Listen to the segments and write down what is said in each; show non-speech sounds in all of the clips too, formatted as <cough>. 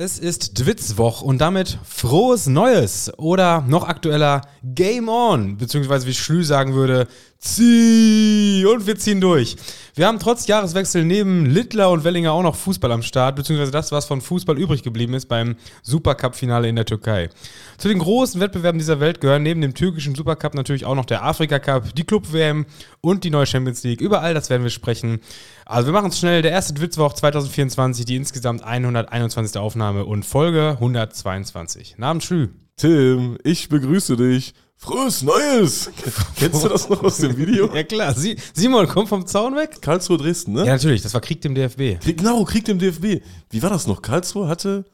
Es ist Dwitzwoch und damit frohes Neues oder noch aktueller Game On, beziehungsweise wie Schlü sagen würde, zieh und wir ziehen durch. Wir haben trotz Jahreswechsel neben Littler und Wellinger auch noch Fußball am Start, beziehungsweise das, was von Fußball übrig geblieben ist beim Supercup-Finale in der Türkei. Zu den großen Wettbewerben dieser Welt gehören neben dem türkischen Supercup natürlich auch noch der Afrika-Cup, die Club-WM und die neue Champions League. Über all das werden wir sprechen. Also wir machen es schnell. Der erste Dwitzwoch 2024, die insgesamt 121. Aufnahme und Folge 122. Namen Schlü. Tim, ich begrüße dich. Frohes Neues! <laughs> Kennst du das noch aus dem Video? Ja klar, Sie Simon, komm vom Zaun weg. Karlsruhe Dresden, ne? Ja, natürlich, das war Krieg dem DFB. Krieg, genau, Krieg dem DFB. Wie war das noch? Karlsruhe hatte.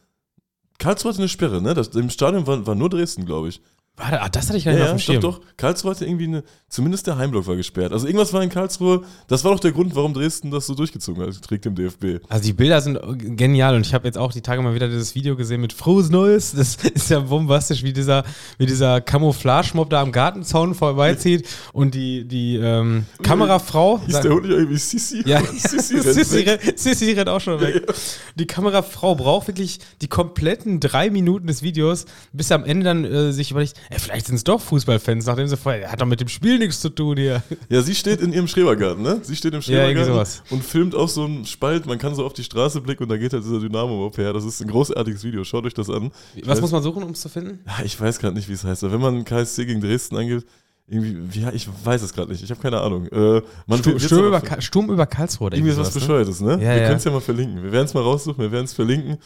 Karlsruhe hatte eine Sperre, ne? Das, Im Stadion war, war nur Dresden, glaube ich. Warte, ah, das hatte ich gar nicht Ja, auf dem ja, Schirm. doch, doch. Karlsruhe hatte irgendwie eine. Zumindest der Heimblock war gesperrt. Also irgendwas war in Karlsruhe. Das war doch der Grund, warum Dresden das so durchgezogen hat. Krieg dem DFB. Also die Bilder sind genial und ich habe jetzt auch die Tage mal wieder dieses Video gesehen mit Frohes Neues. Das <laughs> ist ja bombastisch, wie dieser, wie dieser Camouflage-Mob da am Gartenzaun vorbeizieht und die, die ähm, Kamerafrau. Hieß der Hund nicht irgendwie Sissi? Ja, <laughs> Sissi rennt <laughs> Sissi, rennt, Sissi rennt auch schon weg. Die Kamerafrau braucht wirklich die kompletten drei Minuten des Videos, bis am Ende dann äh, sich überlegt, ey, vielleicht sind es doch Fußballfans, nachdem sie vorher, hat doch mit dem Spiel nichts zu tun hier. Ja, sie steht in ihrem Schrebergarten, ne? Sie steht im Ja, Schrebergarten sowas. und filmt auf so einem Spalt. Man kann so auf die Straße blicken und da geht halt dieser Dynamo-Mob her. Das ist ein großartiges Video. Schaut euch das an. Ich Was weiß, muss man suchen, um es zu finden? Ja, ich weiß gerade nicht, wie es heißt. Wenn man KSC gegen Dresden angibt, irgendwie, wie, ja, ich weiß es gerade nicht. Ich habe keine Ahnung. Äh, man Sturm, Sturm, über, Sturm über Karlsruhe. irgendwie ist was ne? Bescheuertes, ne? Ja, wir ja. können es ja mal verlinken. Wir werden es mal raussuchen, wir werden es verlinken.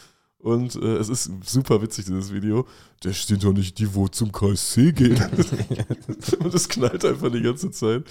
Und äh, es ist super witzig, dieses Video. Der steht doch nicht die, wo zum KSC gehen. <laughs> <laughs> und es knallt einfach die ganze Zeit.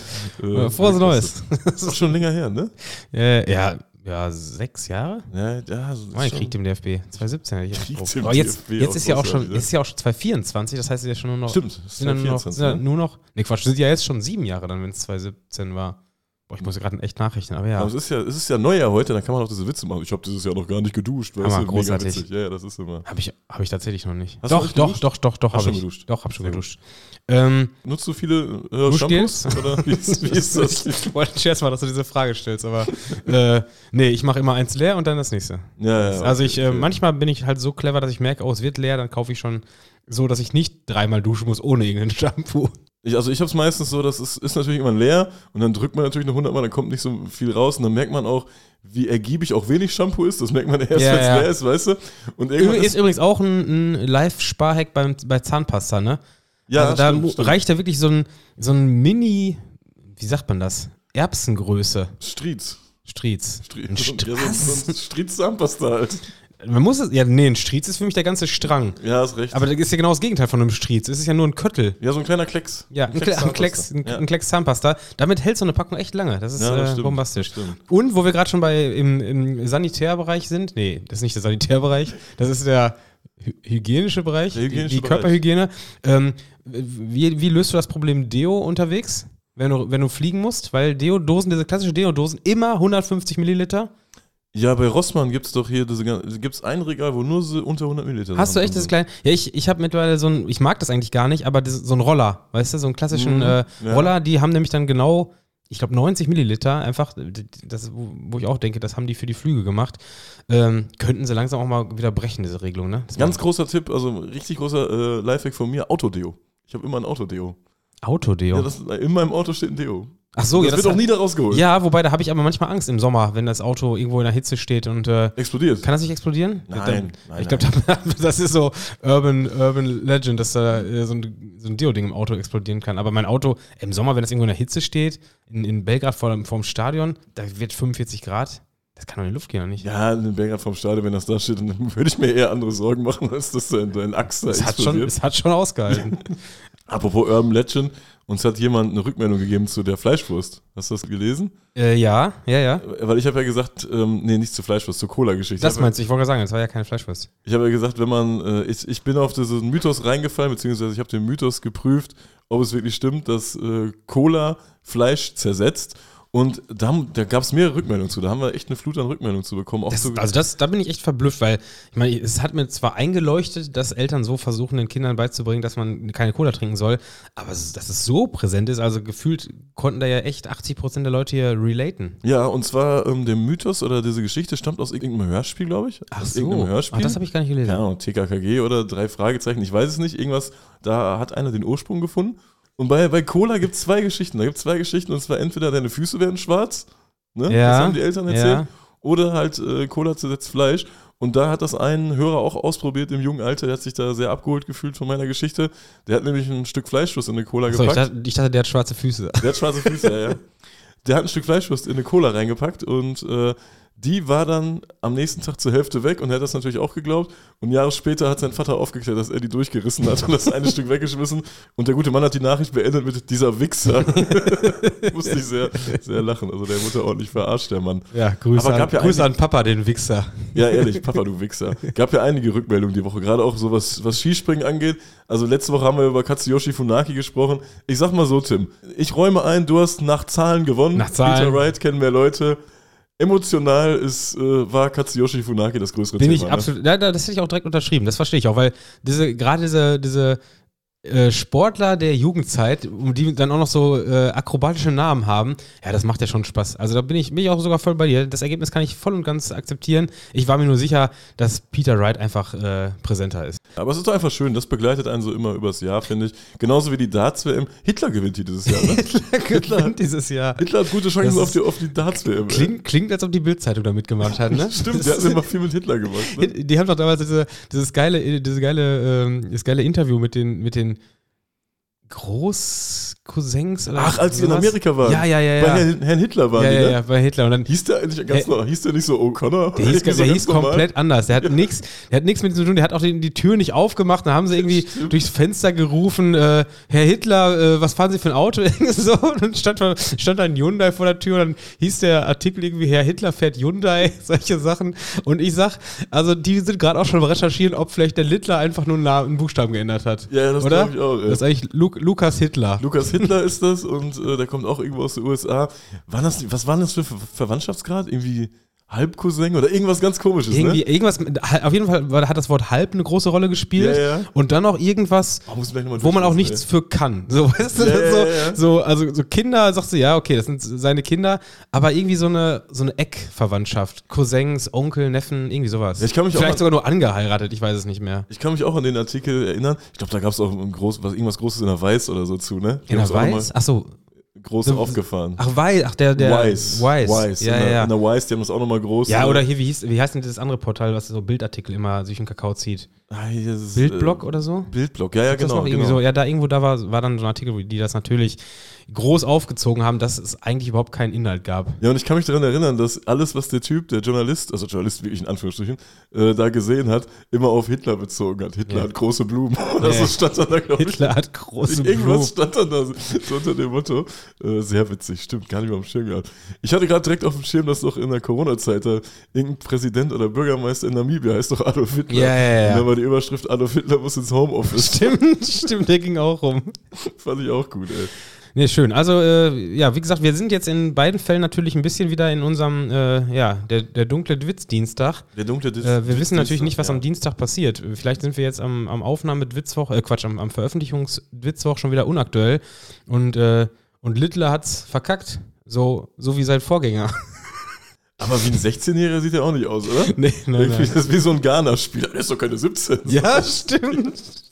Äh, Ja, Frohes Neues. Das ist schon länger her, ne? Äh, ja, ja, sechs Jahre? Ja, ja. So schon- Krieg dem DFB. 2017 hätte ich Krieg dem Aber jetzt, DFB jetzt ist ja auch schon, ne? ist ja auch schon 2024, das heißt, es ist ja schon nur noch. Stimmt, Sind dann nur noch, 2024, sind dann ne? nur noch. Ne, Quatsch, sind ja jetzt schon sieben Jahre dann, wenn es 2017 war. Boah, ich muss ja gerade echt nachrechnen, aber ja. Aber es ist ja, es ist ja Neujahr heute, dann kann man auch diese Witze machen. Ich habe dieses Jahr noch gar nicht geduscht. weißt Hammer, du, mega großartig. witzig. Ja, ja, das ist immer. Habe ich, hab ich tatsächlich noch nicht. Hast doch, doch, geduscht? doch, doch, doch, habe schon ich. geduscht? Doch, hab schon Sehr geduscht. Ähm, Nutzt du viele äh? Shampoos? Oder wie ist, wie ist das? <laughs> ich wollte Scherz mal, dass du diese Frage stellst, aber äh, nee, ich mache immer eins leer und dann das nächste. Ja, ja, also okay, ich, äh, okay. manchmal bin ich halt so clever, dass ich merke, oh, es wird leer, dann kaufe ich schon so, dass ich nicht dreimal duschen muss ohne irgendein Shampoo. Ich, also ich habe es meistens so, das ist, ist natürlich immer leer und dann drückt man natürlich noch 100 Mal, dann kommt nicht so viel raus und dann merkt man auch, wie ergiebig auch wenig Shampoo ist. Das merkt man <laughs> erst, Ja, wenn es ja. leer ist, weißt du? Und irgendwann Ist, ist, übrigens auch ein, ein Live-Sparhack beim- bei Zahnpasta, ne? ja, also da stimmt, mu- stimmt. reicht ja wirklich so ein, so ein Mini, wie sagt man das? Erbsengröße. Striez. Striez. Striez. Straß. <laughs> so ein <laughs> Striez Zahnpasta halt. Man muss es, ja, nee, ein Striez ist für mich der ganze Strang. Ja, hast recht. Aber das ist ja genau das Gegenteil von einem Striez. Es ist ja nur ein Köttel. ja, so ein kleiner Klecks. Ja, ein, Kle ein, Klecks, ein, Ja. ein Klecks Zahnpasta. Damit hält so eine Packung echt lange. Das ist Ja, das äh, bombastisch. Und wo wir gerade schon bei im, im Sanitärbereich sind, nee, das ist nicht der Sanitärbereich, das ist der hy hygienische Bereich, hygienische die, die Bereich. Körperhygiene. Ähm, wie, wie löst du das Problem Deo unterwegs, wenn du, wenn du fliegen musst? Weil Deo-Dosen, diese klassische Deo-Dosen, immer 150 Milliliter. Ja, bei Rossmann gibt es doch hier diese, gibt's ein Regal, wo nur so unter 100 Milliliter Hast du echt das kleine? Ja, ich, ich habe mittlerweile so ein, ich mag das eigentlich gar nicht, aber das, so ein Roller, weißt du, so einen klassischen Mhm, äh, ja. Roller, die haben nämlich dann genau, ich glaube 90 Milliliter, einfach, das, wo, wo ich auch denke, das haben die für die Flüge gemacht. Ähm, könnten sie langsam auch mal wieder brechen, diese Regelung, ne? Das Ganz großer Tipp, also richtig großer äh, Lifehack von mir, Autodeo. Ich habe immer ein Autodeo. Autodeo. Ja, das, in meinem Auto steht ein Deo. Ach so, das ja, wird auch nie da rausgeholt. Ja, wobei da habe ich aber manchmal Angst im Sommer, wenn das Auto irgendwo in der Hitze steht und äh, Explodiert. kann das nicht explodieren? Nein, Da- nein, ich glaube, <laughs> das ist so Urban, Urban Legend, dass da äh, so ein, so ein Deo-Ding im Auto explodieren kann. Aber mein Auto im Sommer, wenn das irgendwo in der Hitze steht, in, in Belgrad vor, dem- vorm Stadion, da wird 45 Grad, das kann doch in die Luft gehen, oder nicht? Ja, in Belgrad vom Stadion, wenn das da steht, dann <laughs> würde ich mir eher andere Sorgen machen, als dass dein, dein Axt da es, hat schon, explodiert. es hat schon ausgehalten. <laughs> Apropos Urban Legend, uns hat jemand eine Rückmeldung gegeben zu der Fleischwurst. Hast du das gelesen? äh, ja, ja, ja. Weil ich habe ja gesagt, ähm, nee, nicht zur Fleischwurst, zur Cola-Geschichte. Das meinst du, ich wollte sagen, das war ja keine Fleischwurst. Ich habe ja gesagt, wenn man, äh, ich, ich bin auf diesen Mythos reingefallen, beziehungsweise ich habe den Mythos geprüft, ob es wirklich stimmt, dass äh, Cola Fleisch zersetzt. Und da, haben- da gab es mehrere Rückmeldungen zu. Da haben wir echt eine Flut an Rückmeldungen zu bekommen. Auch Das, zu, also das, da bin ich echt verblüfft, weil ich meine, es hat mir zwar eingeleuchtet, dass Eltern so versuchen, den Kindern beizubringen, dass man keine Cola trinken soll, aber dass es so präsent ist, also gefühlt konnten da ja echt 80% der Leute hier relaten. ja, und zwar ähm, der Mythos oder diese Geschichte stammt aus irgendeinem Hörspiel, glaube ich. aus irgendeinem Hörspiel. Ach, das habe ich gar nicht gelesen. Ahnung, TKKG oder drei Fragezeichen, ich weiß es nicht, irgendwas, da hat einer den Ursprung gefunden. Und bei, bei Cola gibt es zwei Geschichten. Da gibt es zwei Geschichten und zwar entweder deine Füße werden schwarz, ne? Ja, das haben die Eltern erzählt, ja. oder halt äh, Cola zersetzt Fleisch. Und da hat das ein Hörer auch ausprobiert im jungen Alter, der hat sich da sehr abgeholt gefühlt von meiner Geschichte. Der hat nämlich ein Stück Fleischwurst in eine Cola Achso, ich, gepackt. dachte, ich dachte, der hat schwarze Füße. Der hat schwarze Füße, ja, ja. <laughs> Der hat ein Stück Fleischwurst in eine Cola reingepackt und äh, die war dann am nächsten Tag zur Hälfte weg und er hat das natürlich auch geglaubt. Und Jahre später hat sein Vater aufgeklärt, dass er die durchgerissen hat und das eine <laughs> Stück weggeschmissen. Und der gute Mann hat die Nachricht beendet mit dieser Wichser. <laughs> Musste ich sehr, sehr lachen. Also der wurde ordentlich verarscht, der Mann. Ja, Grüße, an, ja Grüße an Papa, den Wichser. Ja, ehrlich, Papa, du Wichser. <laughs> Gab ja einige Rückmeldungen die Woche, gerade auch so was, was Skispringen angeht. Also letzte Woche haben wir über Katsuyoshi Funaki gesprochen. Ich sag mal so, Tim, ich räume ein, du hast nach Zahlen gewonnen. Nach Zahlen. Peter Wright kennen mehr Leute. Emotional ist, äh, war Katsuyoshi Funaki das größere Bin Thema. ich ne? absolut, ja, da- das hätte ich auch direkt unterschrieben, das verstehe ich auch, weil diese, gerade diese, diese Sportler der Jugendzeit, die dann auch noch so äh, akrobatische Namen haben, ja, das macht ja schon Spaß. Also da bin ich, bin ich auch sogar voll bei dir. Das Ergebnis kann ich voll und ganz akzeptieren. Ich war mir nur sicher, dass Peter Wright einfach äh, präsenter ist. Aber es ist doch einfach schön, das begleitet einen so immer übers Jahr, finde ich. Genauso wie die Darts-WM. Hitler gewinnt die dieses Jahr, ne? <laughs> Hitler gewinnt dieses Jahr. Hitler hat gute Chancen auf die, auf die Darts-WM. Klingt, klingt, als ob die Bildzeitung da mitgemacht hat, ne? <laughs> Stimmt, hat ist- immer viel mit Hitler gemacht. Ne? <laughs> Die haben doch damals diese, dieses geile, diese geile, ähm, das geile Interview mit den, mit den Großcousins oder Ach, als sie in. Amerika waren. Ja, ja, ja, Bei ja. Herrn, Herrn Hitler waren ja, die, ja, ne? ja, bei Hitler. Und dann Hieß der eigentlich ganz Hä? noch, hieß der nicht so O'Connor? der hieß, <laughs> der hieß normal? komplett anders. Der hat nichts, der hat nichts mit ihm zu tun. Der hat auch die, die Tür nicht aufgemacht. Da haben sie irgendwie Stimmt. durchs Fenster gerufen, äh, Herr Hitler, äh, was fahren Sie für ein Auto? <laughs> So. Und dann stand, stand ein Hyundai vor der Tür und dann hieß der Artikel irgendwie, Herr Hitler fährt Hyundai, <laughs> solche Sachen. Und ich sag, also die sind gerade auch schon recherchieren, ob vielleicht der Littler einfach nur einen, Buchstaben geändert hat. Ja, ja, das glaube ich auch. ey. Das ist eigentlich Lu Lukas Hitler. Lukas Hitler ist das und äh, der kommt auch irgendwo aus den USA. Waren das, was waren das für Ver Verwandtschaftsgrad? Irgendwie Halbcousin oder irgendwas ganz komisches, Irgendwie, ne? irgendwas, auf jeden Fall hat das Wort halb eine große Rolle gespielt. Ja, ja. Und dann noch irgendwas, Oh, ich wo man auch nichts für kann. So, <laughs> weißt du, Ja, so, so, also so Kinder, sagst du, ja, okay, das sind seine Kinder, aber irgendwie so eine, so eine Eckverwandtschaft. Cousins, Onkel, Neffen, irgendwie sowas. Ich kann mich auch Vielleicht an- sogar nur angeheiratet, ich weiß es nicht mehr. Ich kann mich auch an den Artikel erinnern. Ich glaube, da gab es auch ein groß, was, irgendwas Großes in der Weiß oder so zu, ne? Die In der auch Weiß? Achso, Groß The- aufgefahren. ach, Weiß, ach, der, der. Wise. Wise. Wise. Ja, in, der, ja, in der Wise, die haben das auch nochmal groß. Ja, äh, oder hier, wie, hieß, wie heißt denn das andere Portal, was so Bildartikel immer durch den Kakao zieht? ah, ist, Bildblock äh, oder so? Bildblock, ja, ja, das genau. genau. so, ja, da irgendwo da war, war dann so ein Artikel, die das natürlich groß aufgezogen haben, dass es eigentlich überhaupt keinen Inhalt gab. Ja, und ich kann mich daran erinnern, dass alles, was der Typ, der Journalist, also Journalist wirklich in Anführungsstrichen, äh, da gesehen hat, immer auf Hitler bezogen hat. Hitler Ja. hat große Blumen. <laughs> Oder so Ja. stand dann da, glaube ich. Hitler hat große Irgendwas Blumen. stand dann da so unter dem Motto. Äh, sehr witzig, stimmt, gar nicht mehr auf dem Schirm gehabt. Ich hatte gerade direkt auf dem Schirm, dass doch in der Corona-Zeit da irgendein Präsident oder Bürgermeister in Namibia heißt doch Adolf Hitler. Ja, ja, ja. Und dann war die Überschrift, Adolf Hitler muss ins Homeoffice. Stimmt, <laughs> stimmt, der ging auch rum. Fand ich auch gut, ey. Nee, schön. Also, äh, ja, wie gesagt, wir sind jetzt in beiden Fällen natürlich ein bisschen wieder in unserem, äh, ja, der, der dunkle Dwitz-Dienstag. Der dunkle Dis Äh, wir wissen natürlich nicht, was ja. am Dienstag passiert. Vielleicht sind wir jetzt am, am Aufnahme-Dwitzwoch, äh, Quatsch, am, am Veröffentlichungs-Dwitzwoch schon wieder unaktuell. Und, äh, und Littler hat's verkackt. So, so wie sein Vorgänger. <laughs> Aber wie ein 16-Jähriger sieht er auch nicht aus, oder? nee, nein, nein. Das ist wie so ein Ghana-Spieler. Der ist doch keine 17. Ja, stimmt.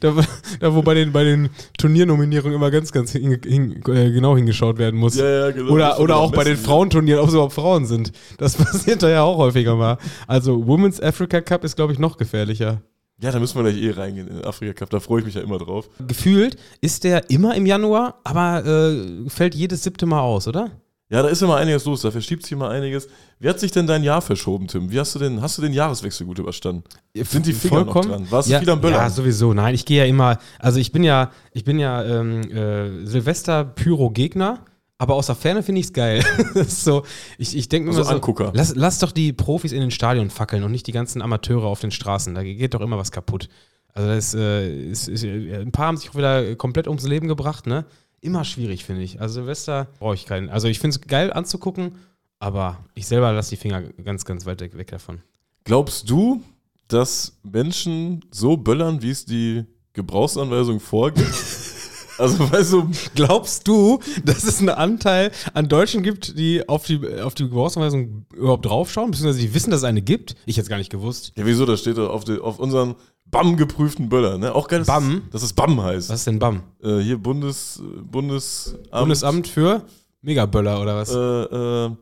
Da, da wo bei den, bei den Turniernominierungen immer ganz, ganz hin, hin, äh, genau hingeschaut werden muss. Ja, ja, genau. Oder, oder auch bei den. Frauenturnieren, ob es überhaupt Frauen sind. Das <laughs> passiert da ja auch häufiger mal. Also Women's Africa Cup ist, glaube ich, noch gefährlicher. Ja, da müssen wir gleich eh reingehen in den Afrika Cup. Da freue ich mich ja immer drauf. Gefühlt ist der immer im Januar, aber äh, fällt jedes siebte Mal aus, oder? Ja, da ist immer einiges los. Da verschiebt sich immer einiges. Wie hat sich denn dein Jahr verschoben, Tim? Wie hast du denn, hast du den Jahreswechsel gut überstanden? Sind die Finger noch dran? Warst du ja, viel am Böllern? Ja, sowieso. Nein, ich gehe ja immer, also ich bin ja, ich bin ja ähm, äh, Silvester-Pyro-Gegner. Aber aus der Ferne finde ich es geil. <laughs> so, ich, ich denke mir Also immer so, Angucker. lass, lass doch die Profis in den Stadion fackeln und nicht die ganzen Amateure auf den Straßen. Da geht doch immer was kaputt. Also das äh, ist, ist, ein paar haben sich auch wieder komplett ums Leben gebracht, ne? Immer schwierig, finde ich. Also Silvester brauche ich keinen. Also ich finde es geil anzugucken, aber ich selber lasse die Finger ganz, ganz weit weg davon. Glaubst du, dass Menschen so böllern, wie es die Gebrauchsanweisung vorgibt? <laughs> also, weißt du, Glaubst du, dass es einen Anteil an Deutschen gibt, die auf die, auf die Gebrauchsanweisung überhaupt draufschauen, beziehungsweise die wissen, dass es eine gibt? Ich hätte es gar nicht gewusst. ja, wieso, da steht auf, die, auf unseren BAM geprüften Böller, ne? Auch geil, dass, BAM? dass es BAM heißt. Was ist denn BAM? Äh, hier Bundes, Bundesamt, Bundesamt für Megaböller oder was? Äh, äh,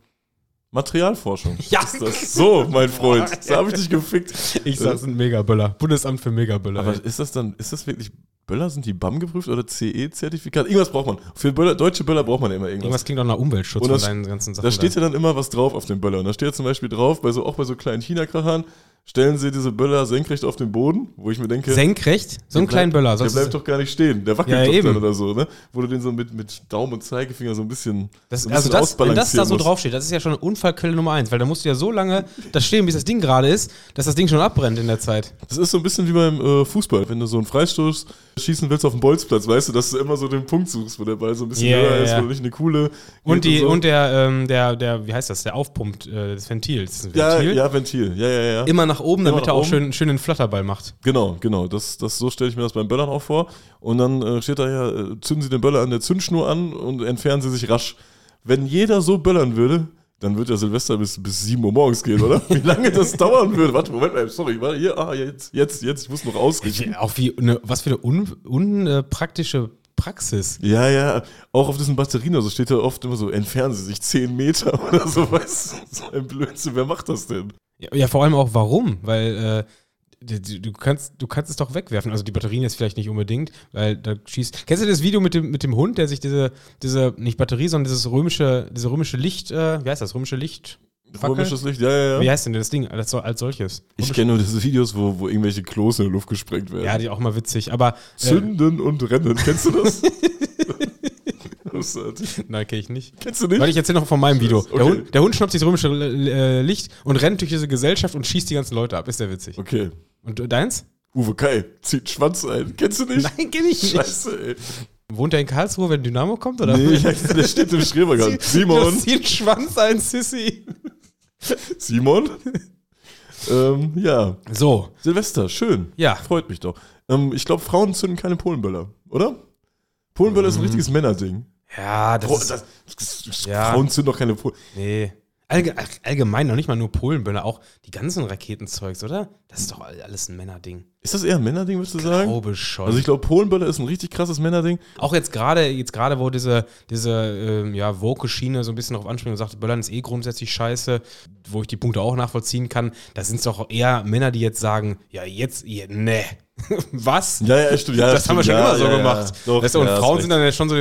Materialforschung. Ja. Ist das so, mein Freund? <laughs> Da habe ich dich gefickt. ich sag, es sind Megaböller. Bundesamt für Megaböller. Aber ey. ist das dann, ist das wirklich Böller? Sind die BAM geprüft oder CE-Zertifikat? Irgendwas braucht man. Für Böller, deutsche Böller braucht man ja immer irgendwas. Irgendwas klingt doch nach Umweltschutz Und von das- deinen ganzen Sachen. Da steht ja dann immer was drauf auf dem Böller. Und da steht ja zum Beispiel drauf, bei so, auch bei so kleinen China-Krachern, stellen sie diese Böller senkrecht auf den Boden, wo ich mir denke, Senkrecht? So einen kleinen Böller. Der bleibt doch gar nicht stehen. Der wackelt Ja, doch dann oder so, ne? Wo du den so mit, mit Daumen und Zeigefinger so ein bisschen, das, so ein also bisschen das, wenn das da so ausbalancieren musst. draufsteht, das ist ja schon eine Unfallquelle Nummer eins, weil da musst du ja so lange da stehen, bis das Ding gerade ist, dass das Ding schon abbrennt in der Zeit. Das ist so ein bisschen wie beim äh, Fußball. Wenn du so einen Freistoß schießen willst auf dem Bolzplatz, weißt du, dass du immer so den Punkt suchst, wo der Ball so ein bisschen Ja, höher ja, ist, wo du nicht eine coole. Und, die, so. und der, ähm, der, der, wie heißt das, der aufpumpt, äh, das Ventil. Das ist ein ja, Ventil. ja, Ventil. Ja, ja, ja. Immer nach oben, damit nach er auch oben. schön, schön den Flatterball macht. Genau, genau. Das, das, so stelle ich mir das beim Böllern auch vor. Und dann äh, steht da ja, äh, zünden Sie den Böller an der Zündschnur an und entfernen Sie sich rasch. Wenn jeder so böllern würde, dann wird der Silvester bis, bis 7 Uhr morgens gehen, oder? <laughs> Wie lange das dauern würde. Warte, Moment mal, sorry, warte, hier, ah, jetzt, jetzt, jetzt, ich muss noch ausrichten. Auch wie eine, was für eine unpraktische un, äh, Praxis. Ja, ja, auch auf diesen Batterien, also steht da oft immer so, entfernen Sie sich 10 Meter <laughs> oder so, weißt du? So ein Blödsinn, wer macht das denn? Ja, ja, vor allem auch warum, weil äh, du, du- kannst, du kannst es doch wegwerfen. Also die Batterien jetzt vielleicht nicht unbedingt, weil da schießt. Kennst du das Video mit dem, mit dem Hund, der sich diese, diese, nicht Batterie, sondern dieses römische, diese römische Licht, äh, wie heißt das, römische Licht? Fackel? Römisches Licht, ja, ja, Wie ja. heißt denn das Ding als, als solches? Ich kenne nur diese Videos, wo, wo irgendwelche Klos in der Luft gesprengt werden. Ja, die auch mal witzig, aber äh, Zünden und rennen, kennst du das? <laughs> Großartig. <laughs> nein, kenne ich nicht. Kennst du nicht? Weil ich erzähle noch von meinem Video. Der, Okay. Hund, der Hund schnappt sich das römische äh, Licht und rennt durch diese Gesellschaft und schießt die ganzen Leute ab. Ist der witzig. Okay. Und du- deins? Uwe Kai zieht Schwanz ein. Kennst du nicht? Nein, kenne ich nicht. Scheiße, ey. Wohnt er in Karlsruhe, wenn Dynamo kommt? Oder? Nee, <laughs> der steht im Schrebergarten. <laughs> Simon, Zieh den Schwanz ein, Sissy. Simon. ähm, ja, So, Silvester, schön. Ja. Freut mich doch. Ähm, ich glaube, Frauen zünden keine Polenböller, oder? Polenböller ist ein richtiges Männerding. Ja, das ist, das, das, das, Ja. Frauen zünden doch keine Polen. nee. Allge allgemein noch nicht mal nur Polenböller, auch die ganzen Raketenzeugs, oder? Das ist doch alles ein Männerding. Ist das eher ein Männerding, würdest du sagen? Glaube schon. Also ich glaube, Polenböller ist ein richtig krasses Männerding. auch jetzt gerade, jetzt gerade, wo diese, diese ähm, ja, Woke-Schiene so ein bisschen darauf anspringt und sagt, Böllern ist eh grundsätzlich scheiße, wo ich die Punkte auch nachvollziehen kann, da sind es doch eher Männer, die jetzt sagen, ja, jetzt, ja, ne. <laughs> Was? Ja, ja, stimmt. Ja, das haben wir schon stimmt. immer so ja, ja, gemacht. Ja, Doch, weißt du, und ja, Frauen sind dann ja schon so,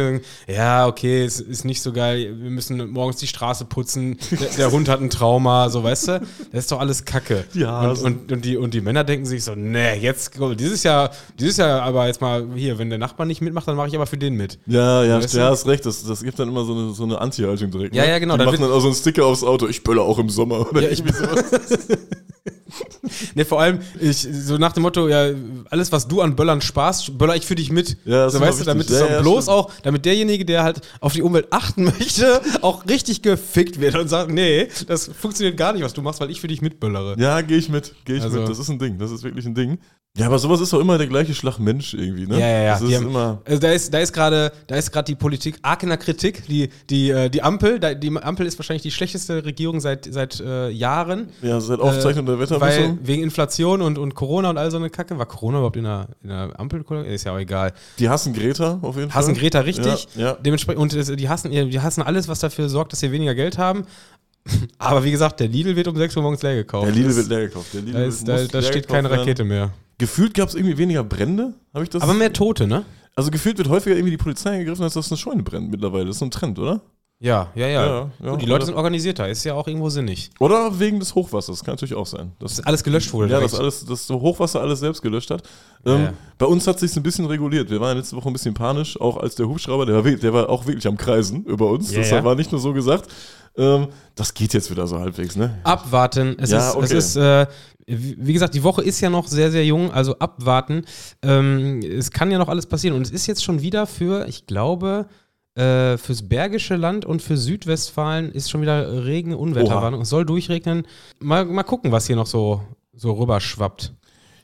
ja, okay, es ist nicht so geil, wir müssen morgens die Straße putzen, der, der Hund hat ein Trauma, so, weißt du? Das ist doch alles Kacke. <laughs> Die und, und, und, die, und die Männer denken sich so, nee, jetzt, dieses Jahr, dieses Jahr aber jetzt mal hier, wenn der Nachbar nicht mitmacht, dann mache ich aber für den mit. Ja, ja, Weißt ja, du? hast recht. Das, das gibt dann immer so eine, so eine Anti-Haltung direkt. Ja, ne? ja, genau, Die dann machen dann auch so einen Sticker aufs Auto. Ich bölle auch im Sommer. Oder Ja, ich. <laughs> <laughs> ne, vor allem, ich, so nach dem Motto, ja, alles, was du an Böllern sparst, böller ich für dich mit. Ja, das so, weißt du, damit Ja, ja, bloß stimmt. auch, damit derjenige, der halt auf die Umwelt achten <laughs> möchte, auch richtig gefickt wird und sagt, nee, das funktioniert gar nicht, was du machst, weil ich für dich mitböllere. Ja, gehe ich mit. Gehe ich Also- mit. Das ist ein Ding. Das ist wirklich ein Ding. Ja, aber sowas ist doch immer der gleiche Schlag Mensch irgendwie, ne? Ja, ja, ja. Das ist haben- immer. Also da ist, da ist gerade, da ist gerade die Politik arg in der Kritik. Die, die, äh, die Ampel, die Ampel ist wahrscheinlich die schlechteste Regierung seit, seit äh, Jahren. Ja, seit Aufzeichnung der Weil wegen Inflation und, und Corona und all so eine Kacke. War Corona überhaupt in der, in der Ampel? Ist ja auch egal. Die hassen Greta auf jeden Hassen Fall. Greta richtig. Ja, ja. Dementsprechend, und die hassen, die hassen alles, was dafür sorgt, dass sie weniger Geld haben. <laughs> Aber wie gesagt, der Lidl wird um 6 Uhr morgens leer gekauft. Der Lidl Das- wird leer gekauft. Der Lidl Da, ist, da, da steht keine. Rakete mehr. Gefühlt gab es irgendwie weniger Brände. Habe ich das? Aber mehr Tote, ne? also gefühlt wird häufiger irgendwie die Polizei gegriffen, als dass eine Scheune brennt mittlerweile. Das ist so ein Trend, oder? Ja, ja, ja. Ja, ja. Gut, die Leute sind organisierter, ist ja auch irgendwo sinnig. Oder wegen des Hochwassers. Kann natürlich auch sein. Das, Dass alles gelöscht wurde. ja, direkt. dass alles, das Hochwasser alles selbst gelöscht hat. Ähm, ja. Bei uns hat sich ein bisschen reguliert. Wir waren letzte Woche ein bisschen panisch, auch als der Hubschrauber, der war, der war auch wirklich am Kreisen über uns. Das war nicht nur so gesagt. Ähm, das geht jetzt wieder so halbwegs, ne? Abwarten. Es Ja, ist, okay. es ist äh, wie wie gesagt, die Woche ist ja noch sehr, sehr jung, also abwarten. Ähm, es kann ja noch alles passieren. Und es ist jetzt schon wieder für, ich glaube, Äh, fürs Bergische Land und für Südwestfalen ist schon wieder Regen, Unwetterwarnung. Es soll durchregnen. Mal, mal gucken, was hier noch so, so rüberschwappt.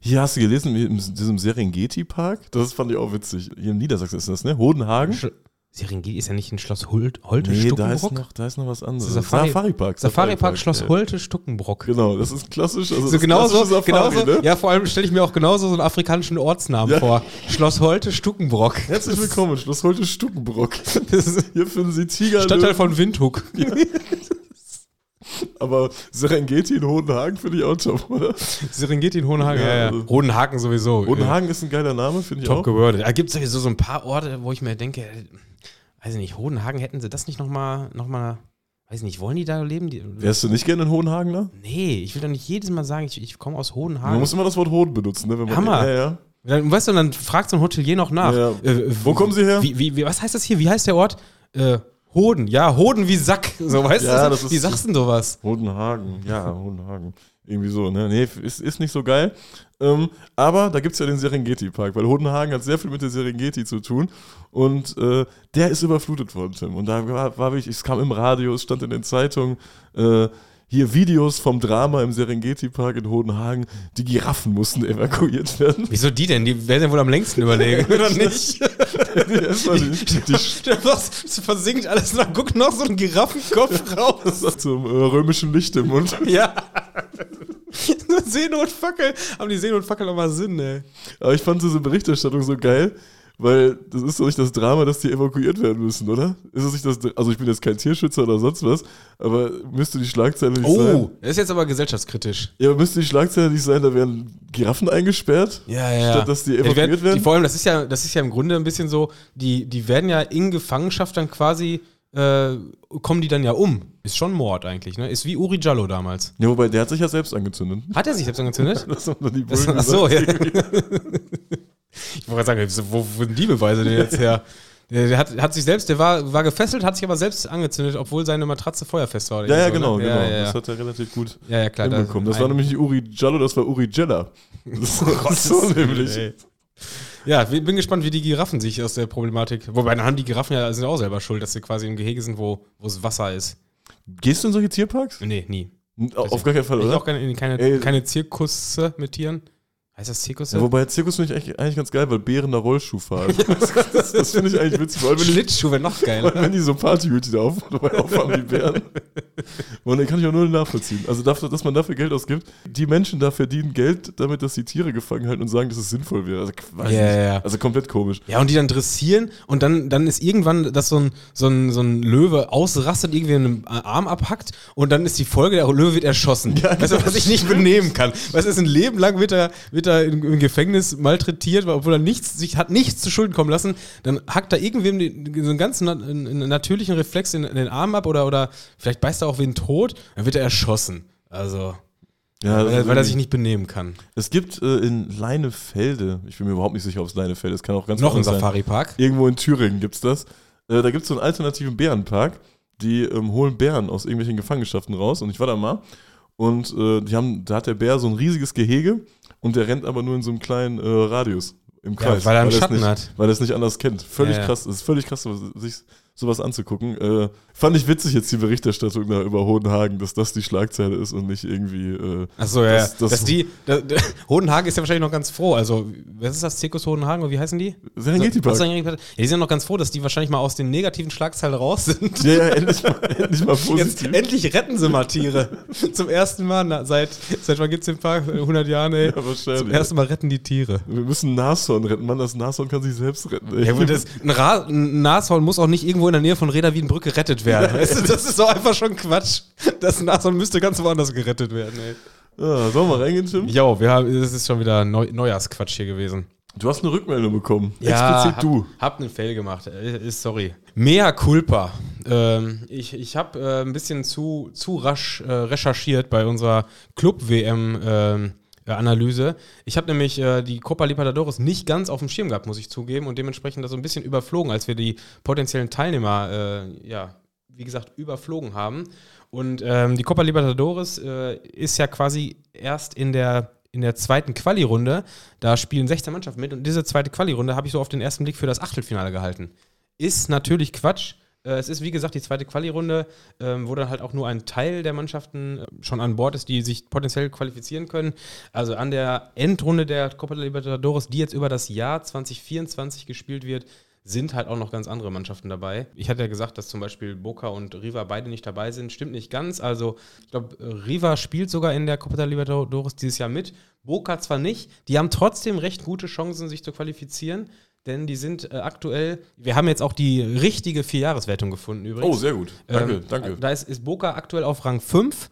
Hier hast du gelesen, in diesem Serengeti-Park, das fand ich auch witzig. Hier in Niedersachsen ist das, ne? Hodenhagen. Sch Serengeti ist ja nicht in Schloss Hult Holte Nee, da ist, Stuckenbrock? noch, da ist noch was anderes. Safari- Safari-Park. Safari-Park Schloss ja. Holte Stuckenbrock. Genau, das ist klassisch. Also So genauso, Safari, genauso, ne? ja, vor allem stelle ich mir auch genauso so einen afrikanischen Ortsnamen Ja. vor. Schloss Holte Stuckenbrock. Herzlich willkommen, Schloss Holte Stuckenbrock. Hier finden Sie Tiger. Stadtteil von Windhoek. Aber Serengeti in Hodenhagen finde ich auch top, oder? Serengeti in Hohenhagen, Ja, ja, also- Hohenhagen sowieso. Hodenhagen ist ein geiler Name, finde ich top auch. gewordet. Da gibt es sowieso so ein paar Orte, wo ich mir denke, weiß ich nicht, Hohenhagen hätten sie das nicht nochmal, noch mal, weiß ich nicht, wollen die da leben? Die, Wärst du nicht gerne in Hohenhagener? nee, ich will doch nicht jedes Mal sagen, ich, ich komme aus Man Hohenhagen. muss immer das Wort Hoden benutzen, ne? Wenn man, Hammer. Ja, ja. Dann, weißt du, dann fragt so ein Hotelier noch nach. Ja. Äh, Wo kommen Sie her? Wie, wie, was heißt das hier? Wie heißt der Ort? Äh, Hoden, ja, Hoden wie Sack. <laughs> So, weißt Ja, du? wie sagst du denn sowas? Hodenhagen, ja, Hodenhagen. Irgendwie so, ne? Nee, ist, ist nicht so geil. Ähm, aber da gibt es ja den Serengeti-Park, weil Hodenhagen hat sehr viel mit der Serengeti zu tun. Und äh, der ist überflutet worden, Tim. Und da war, war wirklich, es kam im Radio, es stand in den Zeitungen, äh, hier Videos vom Drama im Serengeti-Park in Hodenhagen. Die Giraffen mussten evakuiert werden. Wieso die denn? Die werden ja wohl am längsten überlegen, <laughs> oder nicht? Erstmal die, <laughs> die <laughs> Das versinkt alles und dann guckt noch so ein Giraffenkopf raus. Zum äh, römischen Licht im Mund. Ja. Seenotfackel. Haben die Seenotfackel nochmal Sinn, ey. Aber ich fand diese Berichterstattung so geil, weil das ist doch nicht das Drama, dass die evakuiert werden müssen, oder? Ist es nicht das, also ich bin jetzt kein Tierschützer oder sonst was, aber müsste die Schlagzeile nicht sein? Oh, das ist jetzt aber gesellschaftskritisch. Ja, aber müsste die Schlagzeile nicht sein, da werden Giraffen eingesperrt? Ja, ja. Statt dass die Ja, evakuiert werden, werden? Die, vor allem, das ist ja, das ist ja im Grunde ein bisschen so, die, die werden ja in Gefangenschaft dann quasi, äh, kommen die dann ja um. Ist schon Mord eigentlich, ne? Ist wie Uri Jallo damals. Ja, wobei der hat sich ja selbst angezündet. Hat er sich selbst angezündet? <laughs> Das haben dann die Das, Bullen ach so, ja. <laughs> <laughs> Ich wollte gerade sagen, wo, sind die Beweise denn jetzt her? <laughs> Der, hat, hat sich selbst, der war, war gefesselt, hat sich aber selbst angezündet, obwohl seine Matratze feuerfest war. Ja, ja, so, genau, ne? genau. Ja, ja, Das hat er relativ gut ja, ja klar. hinbekommen. Das war ein- nämlich nicht Uri Jallo, das war Uri Jella. <laughs> Das war so nämlich. ey. Ja, ich bin gespannt, wie die Giraffen sich aus der Problematik. Wobei, dann haben die Giraffen ja sind auch selber schuld, dass sie quasi im Gehege sind, wo es Wasser ist. Gehst du in solche Tierparks? Nee, nie. Auf gar keinen Fall, Ich oder? auch keine, keine, Ey. keine Zirkusse mit Tieren. Heißt das Zirkusse? Ja, wobei Zirkus finde ich eigentlich, eigentlich ganz geil, weil Bären da Rollschuh fahren. <laughs> das das, das finde ich eigentlich witzig. Die, Schlittschuh wäre noch vor geil. allem, wenn die so Partyhüte da auf, dabei aufhaben, die Bären. Und den kann ich auch nur nachvollziehen. Also, dafür, dass man dafür Geld ausgibt. Die Menschen da verdienen Geld damit, dass sie Tiere gefangen halten und sagen, dass es sinnvoll wäre. Also, weiß Ja, nicht. ja, ja. also komplett komisch. Ja, und die dann dressieren und dann, dann ist irgendwann, dass so ein, so, ein, so ein Löwe ausrastet, irgendwie einen Arm abhackt und dann ist die Folge, der Löwe wird erschossen. weißt du, was ich nicht benehmen kann. Weißt du, ist ein Leben lang wird er, wird er im, im Gefängnis malträtiert, obwohl er nichts, sich hat nichts zu Schulden kommen lassen. Dann hackt er irgendwem den, so einen ganz na, einen natürlichen Reflex in, in den Arm ab oder, oder vielleicht beißt er auch wen tot, dann wird er erschossen. Also, Ja, weil, er- ist weil er sich nicht benehmen kann. Es gibt äh, in Leinefelde, ich bin mir überhaupt nicht sicher, ob es Leinefelde ist, kann auch ganz Noch ein. Safari-Park. Irgendwo in Thüringen gibt es das. Äh, da gibt es so einen alternativen Bärenpark. Die ähm, holen Bären aus irgendwelchen Gefangenschaften raus. Und ich war da mal. Und äh, die haben, da hat der Bär so ein riesiges Gehege und der rennt aber nur in so einem kleinen äh, Radius im Kreis. weil er einen es Schatten nicht, hat. Weil er es nicht anders kennt. Völlig Ja, ja. krass. Es ist völlig krass, sich sowas anzugucken. Äh, fand ich witzig jetzt die Berichterstattung da über Hohenhagen, dass das die Schlagzeile ist und nicht irgendwie. Äh, Achso, ja. Das- Das, das- dass die, da, da, <laughs> Hodenhagen ist ja wahrscheinlich noch ganz froh. Also, was ist das? Zirkus Hodenhagen oder wie heißen die? Serengeti-Park. Also, ja, die sind noch ganz froh, dass die wahrscheinlich mal aus den negativen Schlagzeilen raus sind. Ja, ja, endlich mal, <laughs> endlich mal Jetzt positiv. endlich retten sie mal Tiere. <laughs> Zum ersten Mal na, seit, seit wann gibt es den Park? 100 Jahren, ey. Ja, wahrscheinlich. Zum ersten Mal retten die Tiere. Wir müssen Nashorn retten. Mann, das Nashorn kann sich selbst retten. ey. Ja, gut, das, ein, Ra ein Nashorn muss auch nicht irgendwo in der Nähe von Reda Wiedenbrück gerettet werden. Weißt du, das ist doch einfach schon Quatsch. Das Nashorn müsste ganz woanders gerettet werden, ey. Ah, sollen wir reingehen, Tim? Jo, wir haben, das ist schon wieder Neu Neujahrsquatsch hier gewesen. Du hast eine Rückmeldung bekommen. Ja, Explizit hab, du. Hab einen Fail gemacht. Äh, Ist sorry. Mea culpa. Ähm, ich ich habe äh, ein bisschen zu, zu rasch äh, recherchiert bei unserer Club-WM. Ähm, äh, Analyse. Ich habe nämlich äh, die Copa Libertadores nicht ganz auf dem Schirm gehabt, muss ich zugeben, und dementsprechend das so ein bisschen überflogen, als wir die potenziellen Teilnehmer, äh, ja, wie gesagt, überflogen haben. Und ähm, die Copa Libertadores äh, ist ja quasi erst in der, in der zweiten Quali-Runde. Da spielen 16 Mannschaften mit und diese zweite Quali-Runde habe ich so auf den ersten Blick für das Achtelfinale gehalten. ist natürlich Quatsch. Äh, es ist, wie gesagt, die zweite Quali-Runde, ähm, wo dann halt auch nur ein Teil der Mannschaften äh, schon an Bord ist, die sich potenziell qualifizieren können. Also an der Endrunde der Copa Libertadores, die jetzt über das Jahr 2024 gespielt wird, sind halt auch noch ganz andere Mannschaften dabei. Ich hatte ja gesagt, dass zum Beispiel Boca und Riva beide nicht dabei sind. Stimmt nicht ganz. Also, ich glaube, Riva spielt sogar in der Copa Libertadores dieses Jahr mit. Boca zwar nicht. Die haben trotzdem recht gute Chancen, sich zu qualifizieren. Denn die sind äh, aktuell, wir haben jetzt auch die richtige Vierjahreswertung gefunden übrigens. Oh, sehr gut. Danke, Ähm, danke. Da ist, ist Boca aktuell auf Rang 5.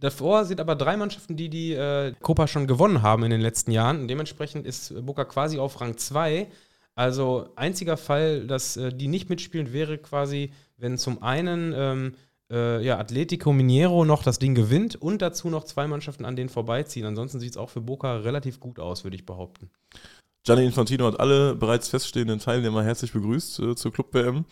Davor sind aber drei Mannschaften, die die äh, Copa schon gewonnen haben in den letzten Jahren. Und dementsprechend ist Boca quasi auf Rang 2. Also einziger Fall, dass äh, die nicht mitspielen, wäre quasi, wenn zum einen ähm, äh, ja, Atletico Mineiro noch das Ding gewinnt und dazu noch zwei Mannschaften an denen vorbeiziehen. Ansonsten sieht es auch für Boca relativ gut aus, würde ich behaupten. Gianni Infantino hat alle bereits feststehenden Teilnehmer herzlich begrüßt äh, zur Club-WM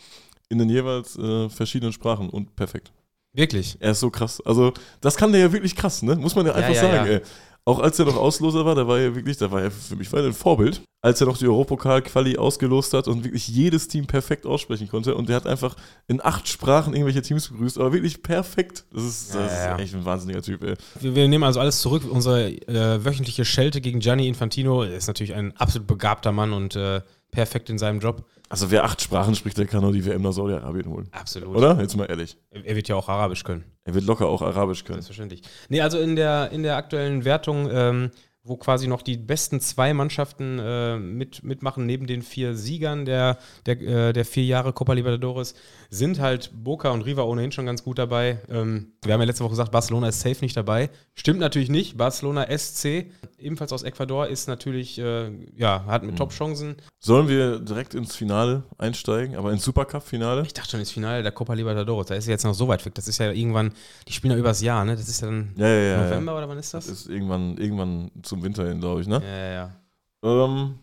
in den jeweils äh, verschiedenen Sprachen und perfekt. Wirklich. Er ist so krass. Also, das kann der ja wirklich krass, ne? Muss man ja einfach ja, sagen, ja. ey. Auch als er noch Ausloser war, da war er wirklich, da war er für mich war er ein Vorbild. Als er noch die Europapokal-Quali ausgelost hat und wirklich jedes Team perfekt aussprechen konnte. Und der hat einfach in acht Sprachen irgendwelche Teams begrüßt, aber wirklich perfekt. Das ist, das ja. ist echt ein wahnsinniger Typ, ey. Wir, wir nehmen also alles zurück. Unsere äh, wöchentliche Schelte gegen Gianni Infantino er ist natürlich ein absolut begabter Mann und äh, perfekt in seinem Job. Also, wer acht Sprachen spricht, der kann nur die WM nach Saudi-Arabien holen. Absolut. Oder? Jetzt mal ehrlich. Er er wird ja auch Arabisch können. Er wird locker auch Arabisch können. Selbstverständlich. Nee, also in der, in der aktuellen Wertung, ähm, wo quasi noch die besten zwei Mannschaften äh, mit, mitmachen, neben den vier Siegern der, der, äh, der vier Jahre Copa Libertadores, sind halt Boca und Riva ohnehin schon ganz gut dabei. Ähm, wir haben ja letzte Woche gesagt, Barcelona ist safe nicht dabei. Stimmt natürlich nicht. Barcelona SC, ebenfalls aus Ecuador, ist natürlich, äh, ja, hat mit Top-Chancen. Sollen wir direkt ins Finale einsteigen, aber ins Supercup-Finale? Ich dachte schon, das Finale der Copa Libertadores, da ist ja jetzt noch so weit weg. Das ist ja irgendwann, die spielen ja übers Jahr, ne? Das ist ja dann Ja, ja. November oder wann ist das? Das ist irgendwann, irgendwann zum Winter hin, glaube ich, ne? ja, ja, ja. Ähm,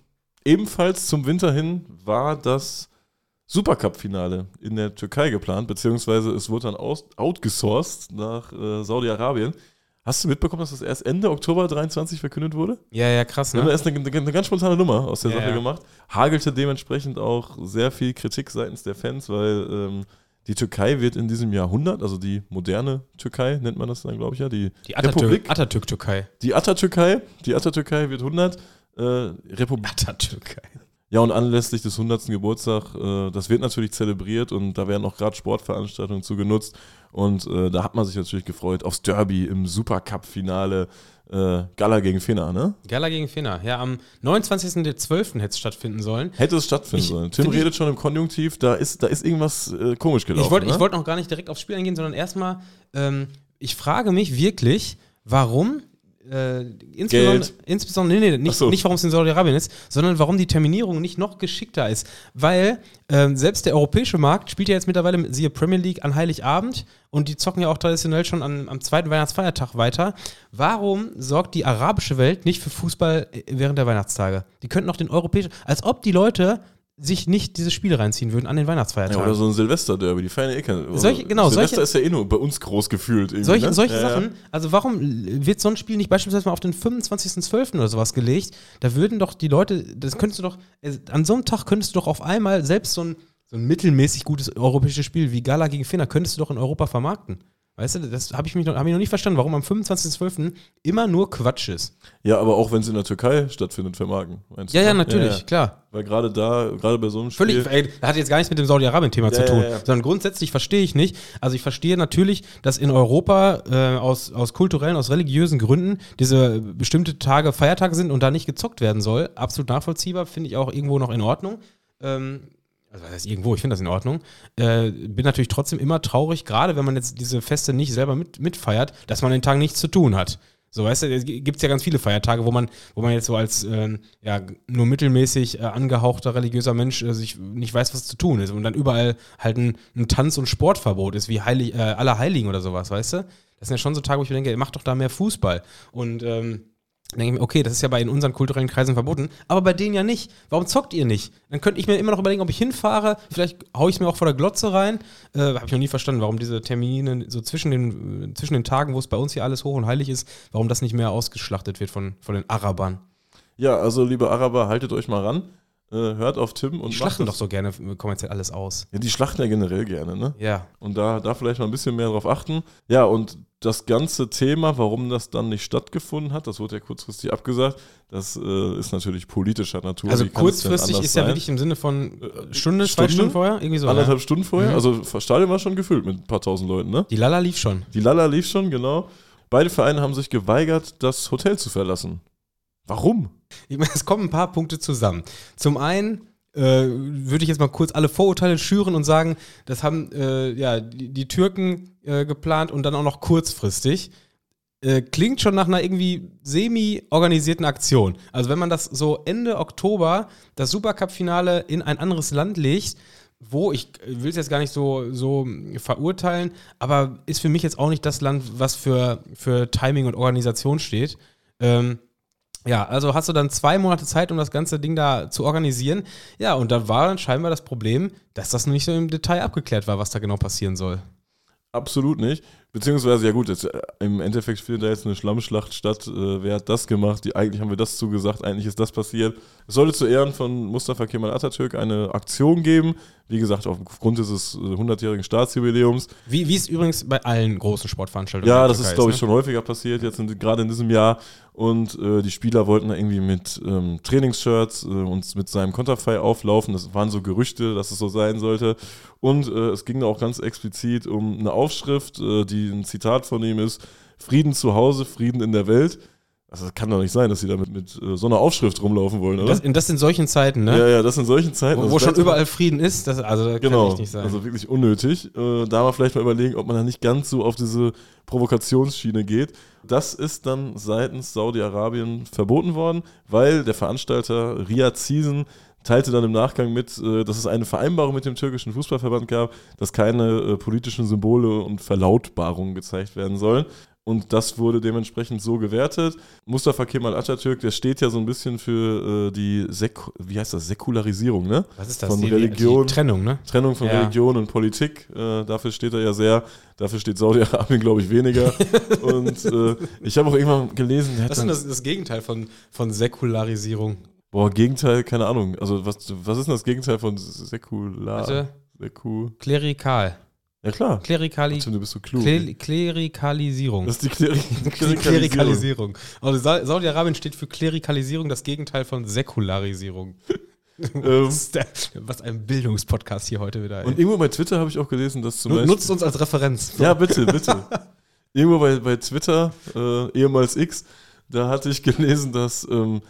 ebenfalls zum Winter hin war das Supercup-Finale in der Türkei geplant, beziehungsweise es wurde dann aus, outgesourced nach äh, Saudi-Arabien. Hast du mitbekommen, dass das erst Ende Oktober 23 verkündet wurde? Ja, ja, krass, Wir haben ne? erst eine, eine, eine ganz spontane Nummer aus der Ja, Sache ja. gemacht. Hagelte dementsprechend auch sehr viel Kritik seitens der Fans, weil ähm, die Türkei wird in diesem Jahrhundert, also die moderne Türkei nennt man das dann, glaube ich ja, die, Die Republik. Atatürk- Atatürk-Türkei. die Atatürkei, die Atatürkei wird 100, äh, Republik. <laughs> Atatürkei. Ja, und anlässlich des 100. Geburtstag, äh, das wird natürlich zelebriert und da werden auch gerade Sportveranstaltungen zu genutzt. Und äh, da hat man sich natürlich gefreut aufs Derby im Supercup-Finale. Äh, Gala gegen Finna, ne? Gala gegen Finna. Ja, am 29.12. hätte es stattfinden sollen. Hätte es stattfinden Ich- sollen. Tim redet schon im Konjunktiv, da ist, da ist irgendwas äh, komisch gelaufen. Ich wollte ne? ich wollt noch gar nicht direkt aufs Spiel eingehen, sondern erstmal, ähm, ich frage mich wirklich, warum. Äh, insbesondere, insbesondere, nee, nee, nicht, so. nicht warum es in Saudi-Arabien ist, sondern warum die Terminierung nicht noch geschickter ist. Weil ähm, selbst der europäische Markt spielt ja jetzt mittlerweile, siehe Premier League, an Heiligabend und die zocken ja auch traditionell schon an, am zweiten Weihnachtsfeiertag weiter. Warum sorgt die arabische Welt nicht für Fußball äh, während der Weihnachtstage? Die könnten auch den europäischen, als ob die Leute sich nicht dieses Spiel reinziehen würden an den Ja, Weihnachtsfeiertagen. oder so ein Silvester-Derby, die feiern ja eh keine. also Solche- genau, Silvester solche- ist ja eh nur bei uns groß gefühlt. Solche, ne? solche ja, Sachen, Ja. also warum wird so ein Spiel nicht beispielsweise mal auf den 25.12. oder sowas gelegt? Da würden doch die Leute, das könntest du doch, an so einem Tag könntest du doch auf einmal selbst so ein, so ein mittelmäßig gutes europäisches Spiel wie Gala gegen Finna, könntest du doch in Europa vermarkten. Weißt du, das habe ich, mich noch- hab ich noch nicht verstanden, warum am 25.12. immer nur Quatsch ist. ja, aber auch wenn es in der Türkei stattfindet, vermarkten. Meinst Ja, ja, ne? natürlich, klar. Weil gerade da, gerade bei so einem Spiel. Völlig, ey, das hat jetzt gar nichts mit dem Saudi-Arabien-Thema zu Ja, tun, ja, ja. sondern grundsätzlich verstehe ich nicht. Also ich verstehe natürlich, dass in Europa äh, aus, aus kulturellen, aus religiösen Gründen diese bestimmte Tage Feiertage sind und da nicht gezockt werden soll. Absolut nachvollziehbar, finde ich auch irgendwo noch in Ordnung. Ähm, also was heißt irgendwo, ich finde das in Ordnung. Äh, bin natürlich trotzdem immer traurig, gerade wenn man jetzt diese Feste nicht selber mit, mitfeiert, dass man den Tag nichts zu tun hat. So, weißt du, es gibt ja ganz viele Feiertage, wo man, wo man jetzt so als ähm, ja, nur mittelmäßig äh, angehauchter religiöser Mensch äh, sich nicht weiß, was zu tun ist. Und dann überall halt ein, ein Tanz- und Sportverbot ist, wie Heilig, äh, aller Heiligen oder sowas, weißt du? Das sind ja schon so Tage, wo ich mir denke, macht doch da mehr Fußball. Und ähm, dann denke ich mir, okay, das ist ja bei in unseren kulturellen Kreisen verboten, aber bei denen ja nicht. Warum zockt ihr nicht? Dann könnte ich mir immer noch überlegen, ob ich hinfahre. Vielleicht haue ich es mir auch vor der Glotze rein. Äh, Habe ich noch nie verstanden, warum diese Termine so zwischen den, äh, zwischen den Tagen, wo es bei uns hier alles hoch und heilig ist, warum das nicht mehr ausgeschlachtet wird von, von den Arabern. Ja, also liebe Araber, haltet euch mal ran. Äh, hört auf Tim und Die schlachten doch so gerne kommerziell alles aus. Ja, die schlachten ja generell gerne, ne? Ja. Und da, da vielleicht mal ein bisschen mehr drauf achten. Ja, und das ganze Thema, warum das dann nicht stattgefunden hat, das wurde ja kurzfristig abgesagt, das äh, ist natürlich politischer Natur. Also kurzfristig ist ja sein? wirklich im Sinne von Äh, Stunde, zwei Stunde? Stunden vorher? Irgendwie so. anderthalb Ja. Stunden vorher. Mhm. Also das Stadion war schon gefüllt mit ein paar tausend Leuten, ne? Die Lala lief schon. Die Lala lief schon, genau. Beide Vereine haben sich geweigert, das Hotel zu verlassen. Warum? Ich meine, <laughs> es kommen ein paar Punkte zusammen. Zum einen äh, würde ich jetzt mal kurz alle Vorurteile schüren und sagen, das haben äh, ja, die, die Türken äh, geplant und dann auch noch kurzfristig. Äh, klingt schon nach einer irgendwie semi-organisierten Aktion. Also wenn man das so Ende Oktober, das Supercup-Finale in ein anderes Land legt, wo, ich will es jetzt gar nicht so, so verurteilen, aber ist für mich jetzt auch nicht das Land, was für, für Timing und Organisation steht. Ähm, ja, also hast du dann zwei Monate Zeit, um das ganze Ding da zu organisieren. Ja, und da war dann scheinbar das Problem, dass das nicht so im Detail abgeklärt war, was da genau passieren soll. Absolut nicht. Beziehungsweise, ja gut, jetzt, äh, im Endeffekt findet da jetzt eine Schlammschlacht statt. Äh, wer hat das gemacht? Die, eigentlich haben wir das zugesagt, eigentlich ist das passiert. Es sollte zu Ehren von Mustafa Kemal Atatürk eine Aktion geben. Wie gesagt, aufgrund dieses äh, 100-jährigen Staatsjubiläums. Wie, wie es übrigens bei allen großen Sportveranstaltungen Ja, das ist, glaube ich, ne? schon häufiger passiert, jetzt in, gerade in diesem Jahr. Und äh, die Spieler wollten da irgendwie mit ähm, Trainingsshirts äh, und mit seinem Konterfei auflaufen. Das waren so Gerüchte, dass es so sein sollte. Und äh, es ging da auch ganz explizit um eine Aufschrift, äh, die ein Zitat von ihm ist: Frieden zu Hause, Frieden in der Welt. Also, das kann doch nicht sein, dass sie damit mit äh, so einer Aufschrift rumlaufen wollen, oder? Das, in, das in solchen Zeiten, ne? ja, ja, das in solchen Zeiten. wo Also wo schon überall Frieden ist, das, also das Genau, kann nicht sein. also wirklich unnötig. Äh, da mal vielleicht mal überlegen, ob man da nicht ganz so auf diese Provokationsschiene geht. Das ist dann seitens Saudi-Arabien verboten worden, weil der Veranstalter Riyad Season teilte dann im Nachgang mit, äh, dass es eine Vereinbarung mit dem türkischen Fußballverband gab, dass keine äh, politischen Symbole und Verlautbarungen gezeigt werden sollen. Und das wurde dementsprechend so gewertet. Mustafa Kemal Atatürk, der steht ja so ein bisschen für äh, die, Sek wie heißt das, Säkularisierung, ne? Was ist das? von die, Religion. Die Trennung, ne? Trennung von Ja. Religion und Politik, äh, dafür steht er ja sehr. Dafür steht Saudi-Arabien, glaube ich, weniger. <laughs> und äh, ich habe auch irgendwann gelesen, der Das ist dann, das, das Gegenteil von, von Säkularisierung. Boah, Gegenteil, keine Ahnung. Also, was, was ist denn das Gegenteil von säkular? Säku. klerikal. Ja, klar. Klerikali Tim, du bist so klug. Kler Klerikalisierung. das ist die Kleri <laughs> Klerikalisierung. Klerikalisierung. Also Sa- Saudi-Arabien steht für Klerikalisierung, das Gegenteil von Säkularisierung. <laughs> Ähm, ist der- Was ein Bildungspodcast hier heute wieder. ey. und irgendwo bei Twitter habe ich auch gelesen, dass zum Beispiel. Nutzt uns als Referenz. Ja, bitte, bitte. Irgendwo bei, bei Twitter, äh, ehemals X, da hatte ich gelesen, dass ähm,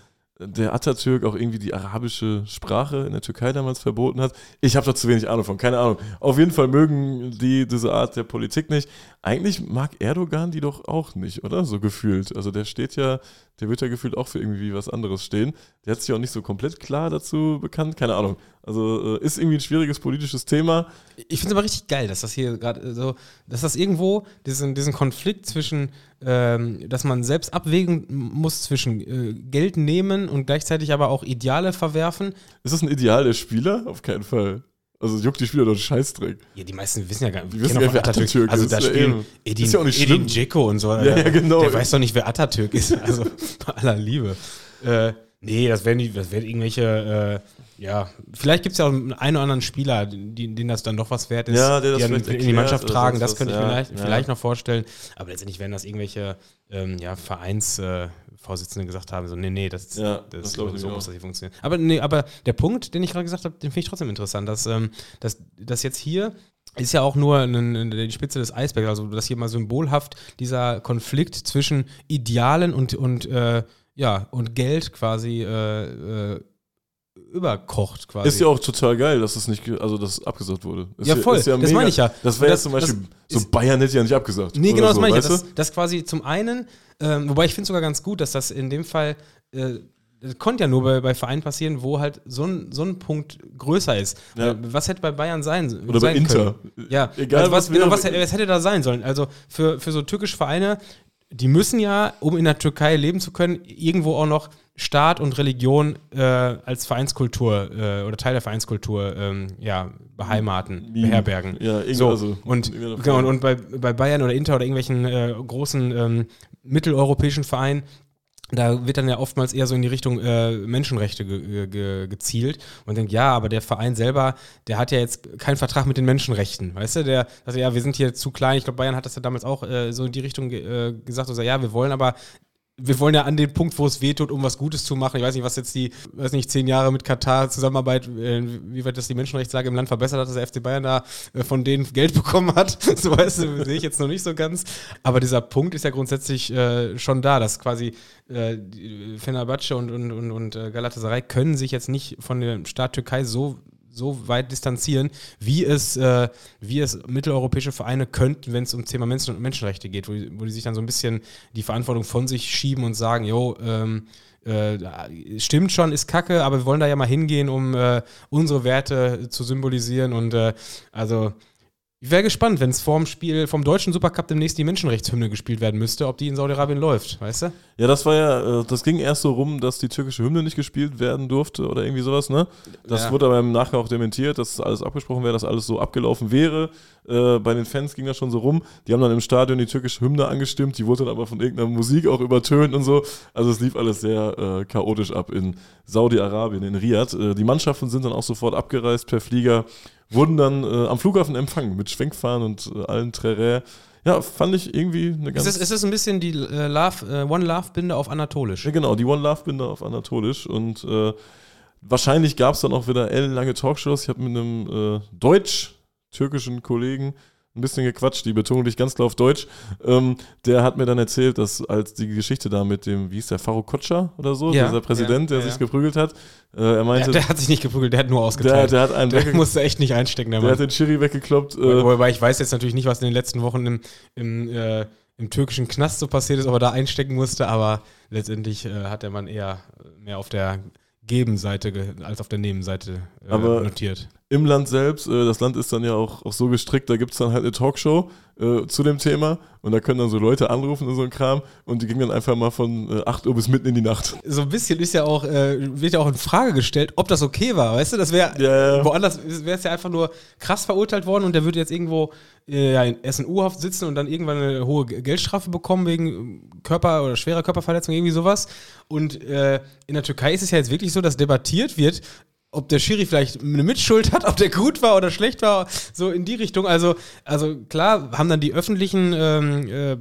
der Atatürk auch irgendwie die arabische Sprache in der Türkei damals verboten hat. Ich habe da zu wenig Ahnung von, keine Ahnung. Auf jeden Fall mögen die diese Art der Politik nicht. Eigentlich mag Erdogan die doch auch nicht, oder? So gefühlt. Also der steht ja, der wird ja gefühlt auch für irgendwie was anderes stehen. Der hat sich auch nicht so komplett klar dazu bekannt, keine Ahnung. Also äh, ist irgendwie ein schwieriges politisches Thema. Ich finde es aber richtig geil, dass das hier gerade so, dass das irgendwo diesen, diesen Konflikt zwischen, ähm, dass man selbst abwägen muss zwischen äh, Geld nehmen und gleichzeitig aber auch Ideale verwerfen. Ist das ein Ideal der Spieler? Auf keinen Fall. Also juckt die Spieler doch Scheißdreck. Ja, die meisten wissen ja gar nicht, Die wissen gar nicht, wer Atatürk Also ist. da Ja, spielen eben. Edin, Ist ja auch nicht Edin. Dzeko und so. Ja, ja, genau. Der weiß doch nicht, wer Atatürk ist. Also bei aller Liebe. Äh, nee, das werden, die, das werden irgendwelche, äh, ja, vielleicht gibt es ja auch einen oder anderen Spieler, die, denen das dann doch was wert ist, Ja, der das die dann in die Mannschaft tragen. Das könnte ich Ja, vielleicht, ja. vielleicht noch vorstellen. Aber letztendlich werden das irgendwelche ähm, ja, Vereinsvorsitzende gesagt haben, so, nee, nee, das, Ja, das, das glaub ich so muss das hier funktionieren. Aber nee, aber der Punkt, den ich gerade gesagt habe, den finde ich trotzdem interessant, dass, ähm, dass, dass jetzt hier ist ja auch nur ein, die Spitze des Eisbergs, also dass hier mal symbolhaft dieser Konflikt zwischen Idealen und, und, äh, ja, und Geld quasi äh, äh, überkocht quasi. Ist ja auch total geil, dass es nicht, also dass es abgesagt wurde. Ist Ja, voll. Das meine ich ja. Das wäre ja Das- zum Beispiel, das so Bayern hätte ja nicht abgesagt. Nee, genau, das so, meine ich. ja. Das, das quasi zum einen, ähm, wobei ich finde sogar ganz gut, dass das in dem Fall, äh, das konnte ja nur bei, bei Vereinen passieren, wo halt so ein, so ein Punkt größer ist. Ja. Äh, Was hätte bei Bayern sein du? Oder bei sein Inter. Können? Ja, Egal, also was, was genau, was, hätte, was hätte da sein sollen? Also für, für so türkische Vereine, die müssen ja, um in der Türkei leben zu können, irgendwo auch noch Staat und Religion äh, als Vereinskultur äh, oder Teil der Vereinskultur ähm, ja, beheimaten, Mimen. beherbergen. Ja, So, also, und, genau, und bei, bei Bayern oder Inter oder irgendwelchen äh, großen ähm, mitteleuropäischen Vereinen, da wird dann ja oftmals eher so in die Richtung äh, Menschenrechte ge ge gezielt und denkt, ja, aber der Verein selber, der hat ja jetzt keinen Vertrag mit den Menschenrechten, weißt du? Der sagt, ja, wir sind hier zu klein. Ich glaube, Bayern hat das ja damals auch äh, so in die Richtung äh, gesagt, so, ja, wir wollen aber wir wollen ja an den Punkt, wo es wehtut, um was Gutes zu machen. Ich weiß nicht, was jetzt die, weiß nicht, zehn Jahre mit Katar Zusammenarbeit, äh, wie weit das die Menschenrechtslage im Land verbessert hat, dass der FC Bayern da äh, von denen Geld <laughs> bekommen hat. so weißt du, sehe ich jetzt noch nicht so ganz. Aber dieser Punkt ist ja grundsätzlich äh, schon da, dass quasi äh, Fenerbahce und, und, und, und äh, Galatasaray können sich jetzt nicht von dem Staat Türkei so so weit distanzieren, wie es, äh, wie es mitteleuropäische Vereine könnten, wenn es um Thema Menschen Menschenrechte geht, wo die, wo die sich dann so ein bisschen die Verantwortung von sich schieben und sagen, jo, ähm, äh, stimmt schon, ist kacke, aber wir wollen da ja mal hingehen, um äh, unsere Werte zu symbolisieren und äh, also ich wäre gespannt, wenn es vorm Spiel, vom deutschen Supercup demnächst die Menschenrechtshymne gespielt werden müsste, ob die in Saudi-Arabien läuft, weißt du? Ja, das war ja, äh, das ging erst so rum, dass die türkische Hymne nicht gespielt werden durfte oder irgendwie sowas, ne? Das ja. wurde aber im Nachgang auch dementiert, dass alles abgesprochen wäre, dass alles so abgelaufen wäre. Äh, bei den Fans ging das schon so rum. Die haben dann im Stadion die türkische Hymne angestimmt, die wurde dann aber von irgendeiner Musik auch übertönt und so. Also es lief alles sehr äh, chaotisch ab in Saudi-Arabien, in Riyadh. Äh, die Mannschaften sind dann auch sofort abgereist per Flieger wurden dann äh, am Flughafen empfangen mit Schwenkfahren und äh, allen Trerä. Ja, fand ich irgendwie eine ganz. Ist es, ist es ein bisschen die äh, Love, äh, One Love Binde auf Anatolisch? Ja, genau, die One Love Binde auf Anatolisch. Und äh, wahrscheinlich gab es dann auch wieder ellenlange Talkshows. Ich habe mit einem äh, deutsch-türkischen Kollegen ein bisschen gequatscht, die Betonung liegt ganz klar auf Deutsch. Ähm, der hat mir dann erzählt, dass als die Geschichte da mit dem, wie hieß der, Faro Kotscher oder so, ja, dieser Präsident, ja, der ja, sich geprügelt hat, äh, er meinte. Der, der, hat sich nicht geprügelt, der hat nur ausgeteilt. Der, der hat einen der musste echt nicht einstecken, der, der hat den Chiri weggekloppt. Äh, Wobei ich weiß jetzt natürlich nicht, was in den letzten Wochen im, im, äh, im türkischen Knast so passiert ist, ob er da einstecken musste, aber letztendlich äh, hat der Mann eher mehr auf der Gebenseite als auf der Nebenseite äh, notiert im Land selbst, äh, das Land ist dann ja auch, auch so gestrickt, da gibt es dann halt eine Talkshow äh, zu dem Thema und da können dann so Leute anrufen und so ein Kram und die gingen dann einfach mal von äh, 8 Uhr bis mitten in die Nacht. So ein bisschen ist ja auch, äh, wird ja auch in Frage gestellt, ob das okay war, weißt du? Das wäre, yeah. woanders wäre es ja einfach nur krass verurteilt worden und der würde jetzt irgendwo äh, ja, in SNU-Haft sitzen und dann irgendwann eine hohe Geldstrafe bekommen wegen Körper- oder schwerer Körperverletzung, irgendwie sowas. Und äh, in der Türkei ist es ja jetzt wirklich so, dass debattiert wird, ob der Schiri vielleicht eine Mitschuld hat, ob der gut war oder schlecht war, so in die Richtung. Also, also klar haben dann die öffentlichen ähm, äh,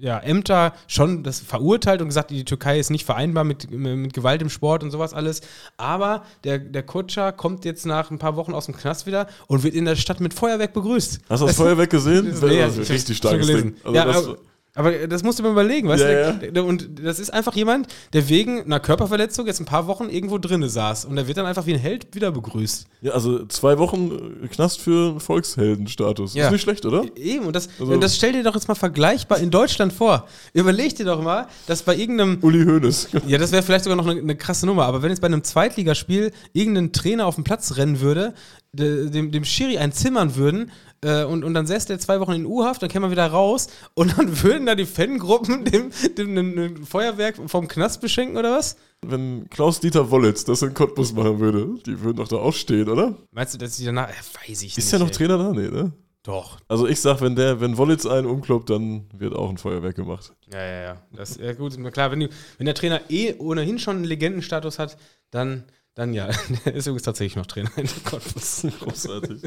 ja, Ämter schon das verurteilt und gesagt, die Türkei ist nicht vereinbar mit, mit Gewalt im Sport und sowas alles. Aber der, der Kutscher kommt jetzt nach ein paar Wochen aus dem Knast wieder und wird in der Stadt mit Feuerwerk begrüßt. Hast du das, das Feuerwerk gesehen? Das, nee, das ist richtig stark gelesen. Also ja, das, aber das musst du mir überlegen, weißt ja, du? Ja. Und das ist einfach jemand, der wegen einer Körperverletzung jetzt ein paar Wochen irgendwo drinne saß und der wird dann einfach wie ein Held wieder begrüßt. Ja, also zwei Wochen äh, Knast für Volksheldenstatus. Ja. Ist nicht schlecht, oder? E-, eben, und das, also das stell dir doch jetzt mal vergleichbar in Deutschland vor. Überleg dir doch mal, dass bei irgendeinem. Uli Hoeneß. <laughs> Ja, das wäre vielleicht sogar noch eine, eine krasse Nummer, aber wenn jetzt bei einem Zweitligaspiel irgendein Trainer auf den Platz rennen würde, dem, dem Schiri ein zimmern würden, äh, und, und dann säße der zwei Wochen in U-Haft, dann käme er wieder raus und dann <laughs> würden da die Fangruppen dem, dem, dem, dem Feuerwerk vom Knast beschenken oder was? Wenn Klaus-Dieter Wollitz das in Cottbus machen würde, die würden doch da aufstehen, oder? Meinst du, dass die danach, ja, weiß ich Ist nicht. Ist ja noch ey. Trainer da? Nee, ne? Doch. Also ich sag, wenn der, wenn Wollitz einen umkloppt, dann wird auch ein Feuerwerk gemacht. Ja, ja, ja. Das ja gut, klar, wenn, die, wenn der Trainer eh ohnehin schon einen Legendenstatus hat, dann, dann ja. <laughs> Der ist übrigens tatsächlich noch Trainer in Cottbus. Großartig.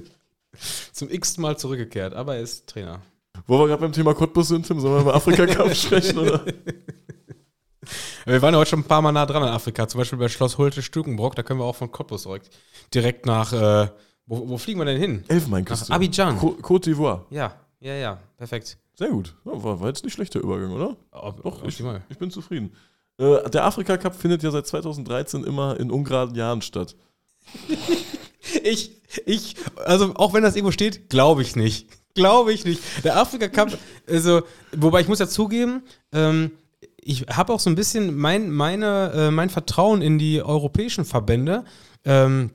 Zum x Mal zurückgekehrt, aber er ist Trainer. Wo wir gerade beim Thema Cottbus sind, Tim, sollen wir mal Afrika-Cup <laughs> sprechen, oder? Wir waren ja heute schon ein paar Mal nah dran an Afrika, zum Beispiel bei Schloss Holte-Stukenbrock, da können wir auch von Cottbus direkt, direkt nach, äh, wo, wo, fliegen wir denn hin? Elfenbeinküste. Nach Abidjan. Côte d'Ivoire. Ja, ja, ja, perfekt. Sehr gut. war, war, jetzt nicht schlechter Übergang, oder? Ob, Doch, ich, ich, bin zufrieden. Äh, der Afrika-Cup findet ja seit 2013 immer in ungeraden Jahren statt. <laughs> ich, ich, also auch wenn das irgendwo steht, glaube ich nicht. Glaube ich nicht. Der Afrika Cup, also, wobei ich muss ja zugeben, ähm, ich habe auch so ein bisschen mein, meine, äh, mein Vertrauen in die europäischen Verbände. Ähm,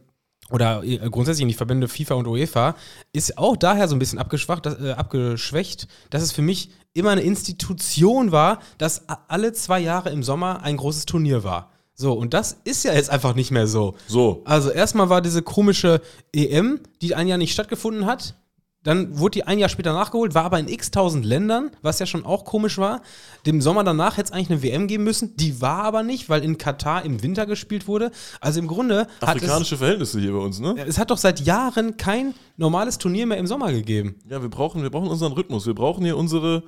oder äh, grundsätzlich in die Verbände FIFA und UEFA, ist auch daher so ein bisschen abgeschwacht, äh, abgeschwächt, dass es für mich immer eine Institution war, dass alle zwei Jahre im Sommer ein großes Turnier war. So, und das ist ja jetzt einfach nicht mehr so. So. Also erstmal war diese komische EM, die ein Jahr nicht stattgefunden hat. Dann wurde die ein Jahr später nachgeholt, war aber in x tausend Ländern, was ja schon auch komisch war. Dem Sommer danach hätte es eigentlich eine WM geben müssen. Die war aber nicht, weil in Katar im Winter gespielt wurde. Also im Grunde hat es, Afrikanische Verhältnisse hier bei uns, ne? es hat doch seit Jahren kein normales Turnier mehr im Sommer gegeben. Ja, wir brauchen, wir brauchen unseren Rhythmus. Wir brauchen hier unsere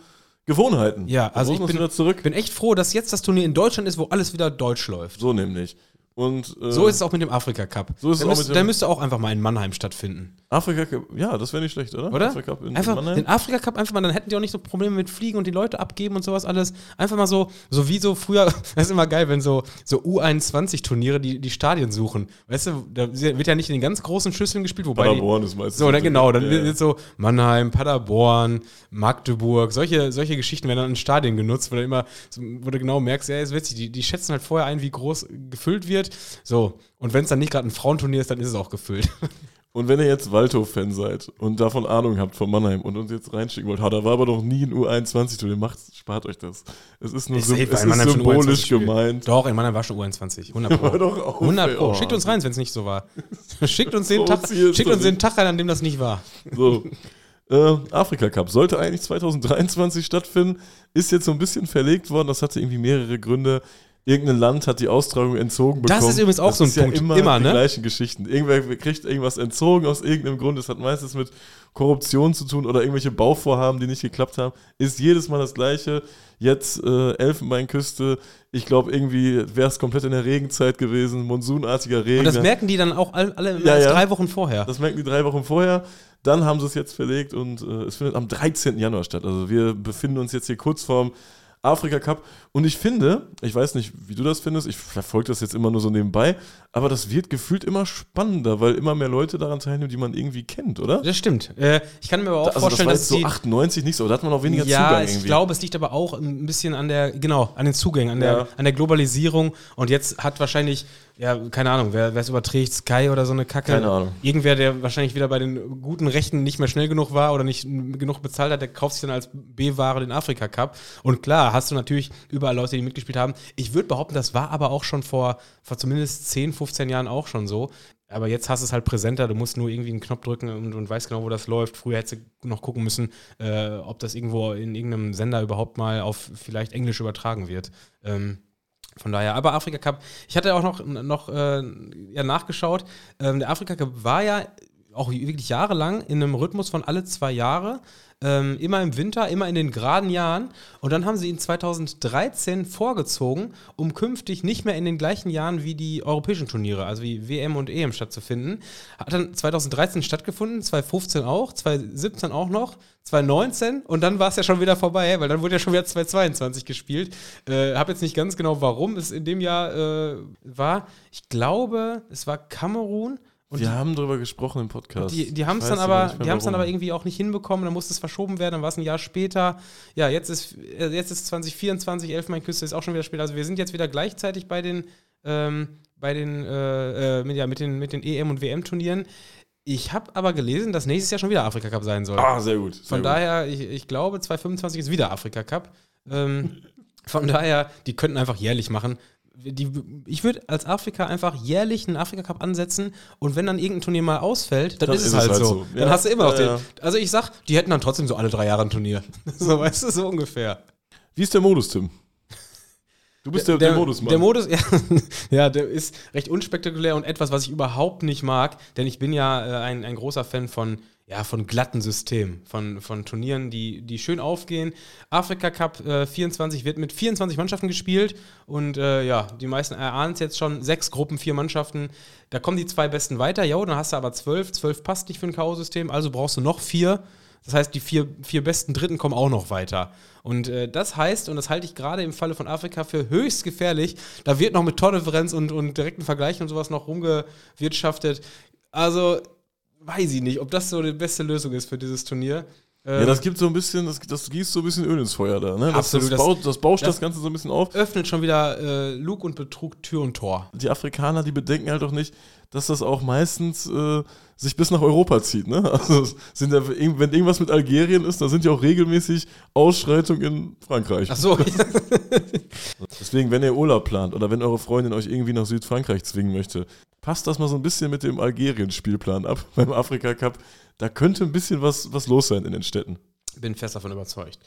Gewohnheiten. Ja, wir also ich bin- zurück. Bin echt froh, dass jetzt das Turnier in Deutschland ist, wo alles wieder deutsch läuft. So nämlich. Und äh, So ist es auch mit dem Afrika Cup. So ist es der, auch mit der müsste auch einfach mal in Mannheim stattfinden. Afrika, ja, das wäre nicht schlecht, oder? Oder? Afrika Cup in, einfach in den Afrika Cup einfach mal, dann hätten die auch nicht so Probleme mit Fliegen und die Leute abgeben und sowas alles. Einfach mal so, so wie so früher, <laughs> das ist immer geil, wenn so, so U21-Turniere die, die Stadien suchen. Weißt du, da wird ja nicht in den ganz großen Schüsseln gespielt, wobei die, Paderborn ist meistens. so, dann genau, dann wird ja. jetzt so Mannheim, Paderborn, Magdeburg, solche, solche Geschichten werden dann in Stadien genutzt, wo du immer, wo du genau merkst, ja, ist witzig, die, die schätzen halt vorher ein, wie groß gefüllt wird. So, und wenn es dann nicht gerade ein Frauenturnier ist, dann ist es auch gefüllt. <laughs> Und wenn ihr jetzt Waldhof-Fan seid und davon Ahnung habt von Mannheim und uns jetzt reinschicken wollt, da war aber noch nie ein U21-Turnier, macht, spart euch das. Es ist nur weil es ist symbolisch U21 spielt. gemeint. Doch, in Mannheim war schon U21, 100 <laughs> Pro. Doch auf, 100 ey. Pro. Oh. Schickt uns rein, wenn es nicht so war. <laughs> Schickt uns den Tag, schickt uns den. Tag rein, an dem das nicht war. So. Äh, Afrika Cup sollte eigentlich 2023 stattfinden, ist jetzt so ein bisschen verlegt worden. Das hatte irgendwie mehrere Gründe. Irgendein Land hat die Austragung entzogen Das bekommen. ist übrigens auch so ein ist ja Punkt. Immer, Immer, die ne? gleichen Geschichten. Irgendwer kriegt irgendwas entzogen aus irgendeinem Grund. Das hat meistens mit Korruption zu tun oder irgendwelche Bauvorhaben, die nicht geklappt haben. Ist jedes Mal das Gleiche. Jetzt äh, Elfenbeinküste. Ich glaube, irgendwie wäre es komplett in der Regenzeit gewesen. Monsunartiger Regen. Und das merken die dann auch all- alle Ja, ja. drei Wochen vorher. Das merken die drei Wochen vorher. Dann haben sie es jetzt verlegt und äh, es findet am 13. Januar statt. Also wir befinden uns jetzt hier kurz vorm Afrika Cup. Und ich finde, ich weiß nicht, wie du das findest, ich verfolge das jetzt immer nur so nebenbei, aber das wird gefühlt immer spannender, weil immer mehr Leute daran teilnehmen, die man irgendwie kennt, oder? Das stimmt. Äh, ich kann mir aber auch also das vorstellen, war dass jetzt so die, 98 nicht so, da hat man auch weniger ja, Zugang ich irgendwie. glaube, es liegt aber auch ein bisschen an der, genau, an den Zugängen, an der, Ja. an der Globalisierung. Und jetzt hat wahrscheinlich, ja, keine Ahnung, wer es überträgt, Sky oder so eine Kacke. Keine Ahnung. Irgendwer, der wahrscheinlich wieder bei den guten Rechten nicht mehr schnell genug war oder nicht genug bezahlt hat, der kauft sich dann als B-Ware den Afrika Cup. Und klar, hast du natürlich überall Leute, die mitgespielt haben. Ich würde behaupten, das war aber auch schon vor, vor zumindest 10, 15 Jahren auch schon so. Aber jetzt hast du es halt präsenter, du musst nur irgendwie einen Knopf drücken und, und weißt genau, wo das läuft. Früher hättest du noch gucken müssen, äh, ob das irgendwo in irgendeinem Sender überhaupt mal auf vielleicht Englisch übertragen wird. Ähm, von daher, aber Afrika Cup, ich hatte auch noch, noch äh, ja, nachgeschaut, ähm, der Afrika Cup war ja auch wirklich jahrelang in einem Rhythmus von alle zwei Jahre, ähm, immer im Winter, immer in den geraden Jahren. Und dann haben sie ihn 2013 vorgezogen, um künftig nicht mehr in den gleichen Jahren wie die europäischen Turniere, also wie WM und EM stattzufinden. Hat dann 2013 stattgefunden, 2015 auch, 2017 auch noch, 2019 und dann war es ja schon wieder vorbei, weil dann wurde ja schon wieder 2022 gespielt. Äh, Habe jetzt nicht ganz genau, warum es in dem Jahr äh, war. Ich glaube, es war Kamerun. Und wir haben darüber gesprochen im Podcast. die, die haben es dann aber die dann aber irgendwie auch nicht hinbekommen, dann musste es verschoben werden, dann war es ein Jahr später. Ja, jetzt ist, äh, jetzt ist 2024, Elfenbeinküste ist auch schon wieder später. Also wir sind jetzt wieder gleichzeitig bei den, ähm, bei den, äh, äh, mit, ja, mit den, mit den EM- und WM-Turnieren. Ich habe aber gelesen, dass nächstes Jahr schon wieder Afrika Cup sein soll. Ah, sehr gut. Sehr Von gut. daher, ich, ich glaube, 2025 ist wieder Afrika Cup. Ähm, <laughs> von daher, die könnten einfach jährlich machen. Die, ich würde als Afrika einfach jährlich einen Afrika Cup ansetzen und wenn dann irgendein Turnier mal ausfällt, dann, ist, es halt, so. Ja. Dann hast du immer noch Ja, den. Also ich sag, die hätten dann trotzdem so alle drei Jahre ein Turnier. <laughs> so, weißt du, so ungefähr. Wie ist der Modus, Tim? Du bist der, der, Modusmann. Der Modus, <laughs> ja, ja, der ist recht unspektakulär und etwas, was ich überhaupt nicht mag, denn ich bin ja äh, ein, ein großer Fan von, ja, von glatten Systemen, von, von Turnieren, die, die schön aufgehen. Afrika Cup äh, 24 wird mit 24 Mannschaften gespielt und äh, ja, die meisten erahnen es jetzt schon, sechs Gruppen, vier Mannschaften. Da kommen die zwei Besten weiter, ja, dann hast du aber zwölf, zwölf passt nicht für ein K.O.-System, also brauchst du noch vier. Das heißt, die vier, vier besten Dritten kommen auch noch weiter. Und äh, das heißt, und das halte ich gerade im Falle von Afrika für höchst gefährlich, da wird noch mit Tordifferenz und, und direkten Vergleichen und sowas noch rumgewirtschaftet. Also weiß ich nicht, ob das so die beste Lösung ist für dieses Turnier. ja, Ähm, das gibt so ein bisschen, das, das gießt so ein bisschen Öl ins Feuer da, ne? Das, Absolut, Das, baut, das bauscht das, das- Ganze so ein bisschen auf. öffnet schon wieder äh, Lug und Betrug Tür und Tor. Die Afrikaner, die bedenken halt auch nicht, dass das auch meistens äh, sich bis nach Europa zieht, ne? Also sind ja, wenn irgendwas mit Algerien ist, da sind ja auch regelmäßig Ausschreitungen in Frankreich. Ach so, <laughs> <laughs> Deswegen, wenn ihr Urlaub plant oder wenn eure Freundin euch irgendwie nach Südfrankreich zwingen möchte, passt das mal so ein bisschen mit dem Algerien-Spielplan ab <laughs> beim Afrika Cup. Da könnte ein bisschen was, was los sein in den Städten. Bin fest davon überzeugt.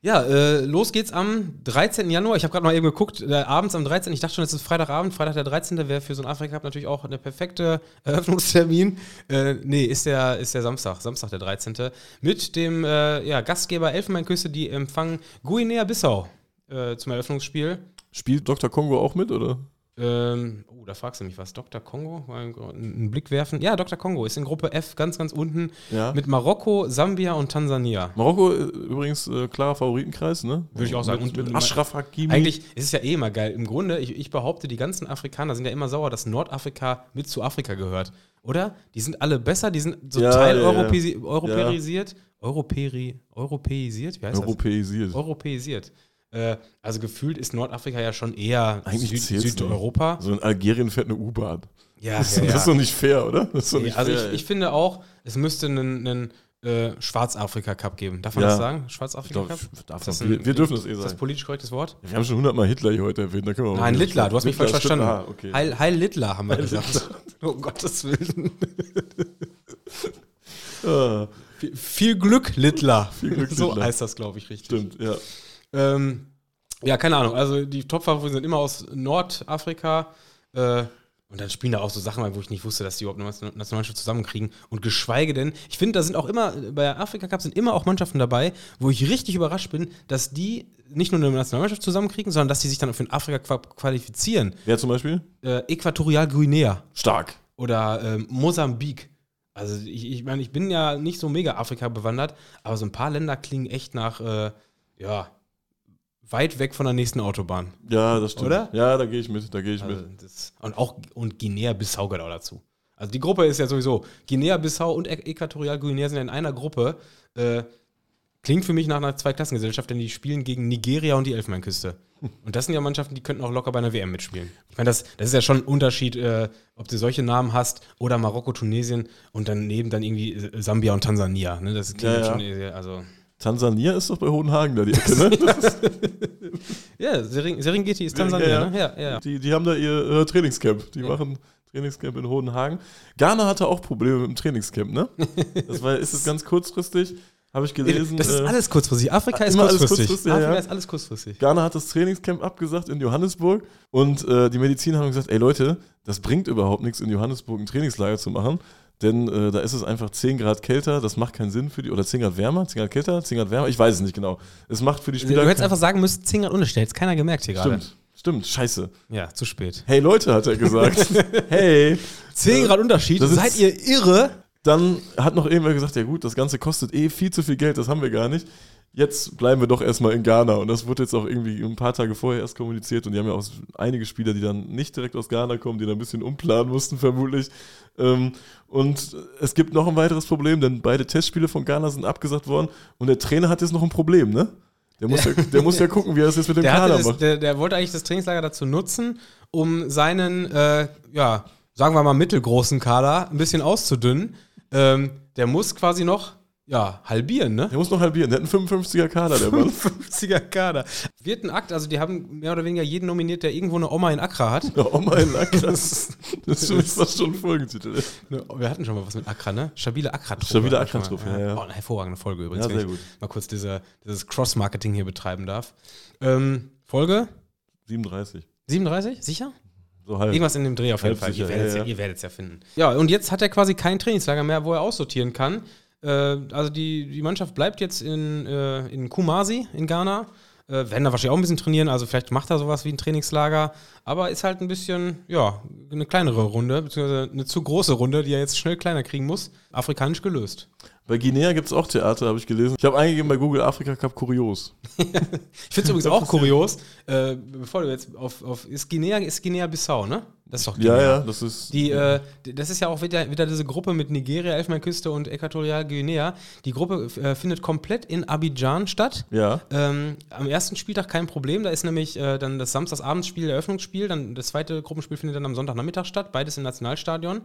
Ja, äh, los geht's am 13. Januar. Ich habe gerade mal eben geguckt, äh, abends am 13. Ich dachte schon, es ist Freitagabend. Freitag der 13. wäre für so einen Afrika Cup natürlich auch der perfekte <laughs> Eröffnungstermin. Äh, nee, ist der, ist der Samstag, Samstag der 13. Mit dem äh, ja, Gastgeber Elfenbeinküste, die empfangen Guinea-Bissau äh, zum Eröffnungsspiel. Spielt Dr. Kongo auch mit, oder? Ähm, oh, da fragst du mich was. Dr. Kongo? Mal einen Blick werfen. Ja, Dr. Kongo ist in Gruppe F ganz, ganz unten Ja. mit Marokko, Sambia und Tansania. Marokko äh, übrigens äh, klarer Favoritenkreis, ne? Würde ich auch sagen. Mit, Und- mit Ashraf Hakimi. Eigentlich ist es ja eh immer geil. Im Grunde, ich, ich behaupte, die ganzen Afrikaner sind ja immer sauer, dass Nordafrika mit zu Afrika gehört. Oder? Die sind alle besser, die sind so Ja, teil ja, europäisi- europäisiert. Europäisiert? Wie heißt europäisiert. das? Europäisiert. Äh, also gefühlt ist Nordafrika ja schon eher Eigentlich Süd. Südeuropa. So in Algerien fährt eine U-Bahn. Ja, Das, ja, ja. das ist doch nicht fair, oder? Das ist doch Nee, nicht also fair, ich, ich finde auch, es müsste einen, einen äh, Schwarzafrika-Cup geben. Darf man Ja. das sagen? Schwarzafrika-Cup? wir, wir dürfen das eh Ist das sagen. politisch korrektes Wort? Wir haben schon hundertmal Hitler hier heute erwähnt. Da können wir Nein, Littler, du hast mich falsch Littler, verstanden. Ah, okay. Heil, Heil Littler haben wir Heil gesagt. Oh <laughs> Gottes Willen. <laughs> Ah, Viel, viel Glück, Littler. Viel Glück, so Littler. heißt das, glaube ich, richtig. stimmt, ja. Ähm, ja, keine Ahnung. Also die Top-Favoriten sind immer aus Nordafrika. Äh, und dann spielen da auch so Sachen, wo ich nicht wusste, dass die überhaupt eine Nation- Nationalmannschaft zusammenkriegen. Und geschweige denn, ich finde, da sind auch immer, bei Afrika Cup sind immer auch Mannschaften dabei, wo ich richtig überrascht bin, dass die nicht nur eine Nationalmannschaft zusammenkriegen, sondern dass die sich dann für den Afrika Cup qualifizieren. Wer zum Beispiel? Äh, Äquatorial Guinea Stark. oder ähm, Mosambik. Also ich, ich meine, ich bin ja nicht so mega Afrika bewandert, aber so ein paar Länder klingen echt nach, äh, ja, weit weg von der nächsten Autobahn. Ja, das stimmt. Oder? Ja, da gehe ich mit, da gehe ich Also mit. das, und auch und Guinea-Bissau gehört auch dazu. Also die Gruppe ist ja sowieso, Guinea-Bissau und Äquatorial-Guinea sind ja in einer Gruppe. Äh, klingt für mich nach einer Zweiklassengesellschaft, denn die spielen gegen Nigeria und die Elfenbeinküste. <laughs> Und das sind ja Mannschaften, die könnten auch locker bei einer WM mitspielen. Ich meine, das, das ist ja schon ein Unterschied, äh, ob du solche Namen hast oder Marokko, Tunesien und daneben dann irgendwie Sambia und Tansania. Ne? Das klingt Ja, ja, ja. schon, äh, also Tansania ist doch bei Hohenhagen da die Ecke, ne? <laughs> ja, Sering, Serengeti ist Tansania, Ja, ja. ne? Ja, ja. Die, die haben da ihr äh, Trainingscamp. Die Ja. machen Trainingscamp in Hohenhagen. Ghana hatte auch Probleme mit dem Trainingscamp, ne? <laughs> Das war, ist es ganz kurzfristig, habe ich gelesen. Das ist äh, alles kurzfristig. Afrika ist immer alles kurzfristig. kurzfristig, Afrika ja. ist alles kurzfristig. Ghana hat das Trainingscamp abgesagt in Johannesburg und äh, die Mediziner haben gesagt, ey Leute, das bringt überhaupt nichts, in Johannesburg ein Trainingslager zu machen, denn äh, da ist es einfach 10 Grad kälter, das macht keinen Sinn für die, oder 10 Grad wärmer, 10 Grad kälter, 10 Grad wärmer, ich weiß es nicht genau. Es macht für die Du Spieler... hättest keinen- einfach sagen müssen, 10 Grad Unterschied. Hätte keiner gemerkt hier gerade. Stimmt, stimmt, scheiße. Ja, zu spät. Hey Leute, hat er gesagt. <laughs> hey. 10 Grad Unterschied? das Seid ihr irre? Dann hat noch irgendwer gesagt, ja gut, das Ganze kostet eh viel zu viel Geld, das haben wir gar nicht. Jetzt bleiben wir doch erstmal in Ghana. Und das wurde jetzt auch irgendwie ein paar Tage vorher erst kommuniziert. Und die haben ja auch einige Spieler, die dann nicht direkt aus Ghana kommen, die dann ein bisschen umplanen mussten, vermutlich. Ähm, und es gibt noch ein weiteres Problem, denn beide Testspiele von Ghana sind abgesagt worden. Und der Trainer hat jetzt noch ein Problem, ne? Der muss ja, <laughs> der muss ja gucken, wie er das jetzt mit dem Der, Kader das, macht. der, der wollte eigentlich das Trainingslager dazu nutzen, um seinen, äh, ja, sagen wir mal, mittelgroßen Kader ein bisschen auszudünnen. Ähm, der muss quasi noch, ja, halbieren, ne? Der muss noch halbieren. Der hat einen 55er Kader, der Mann. 50er Kader. Wird ein Akt, also die haben mehr oder weniger jeden nominiert, der irgendwo eine Oma in Accra hat. Ja, Oma in Accra. Das, Das ist mich fast schon ein Folgentitel. ne, wir hatten schon mal was mit Accra, ne? Stabile Accra-Truppe. Stabile schon. Accra-Truppe, ja, ja. Oh, eine hervorragende Folge übrigens, Ja, sehr ich gut. mal kurz diese, dieses Cross-Marketing hier betreiben darf. Ähm, Folge 37. 37? Sicher? So halb. Irgendwas in dem Dreh auf jeden Fall. sicher, ihr werdet es ja, ja, ja finden. Ja, und jetzt hat er quasi kein Trainingslager mehr, wo er aussortieren kann. Äh, also die, die Mannschaft bleibt jetzt in, äh, in Kumasi in Ghana. Äh, werden da wahrscheinlich auch ein bisschen trainieren, also vielleicht macht er sowas wie ein Trainingslager. Aber ist halt ein bisschen, ja, eine kleinere Runde, beziehungsweise eine zu große Runde, die er jetzt schnell kleiner kriegen muss. Afrikanisch gelöst. Bei Guinea gibt es auch Theater, habe ich gelesen. Ich habe eingegeben bei Google Afrika Cup kurios. <laughs> Ich finde es übrigens auch kurios, äh, bevor du jetzt auf, auf ist Guinea, ist Guinea-Bissau, ne? Das ist doch Ja, Guinea. ja, das ist. Die, äh, das ist ja auch wieder, wieder diese Gruppe mit Nigeria, Elfenbeinküste und Äquatorial Guinea. Die Gruppe äh, findet komplett in Abidjan statt. ja. Ähm, am ersten Spieltag kein Problem, da ist nämlich äh, dann das Samstagsabendsspiel, Eröffnungsspiel, dann das zweite Gruppenspiel findet dann am Sonntagnachmittag statt, beides im Nationalstadion.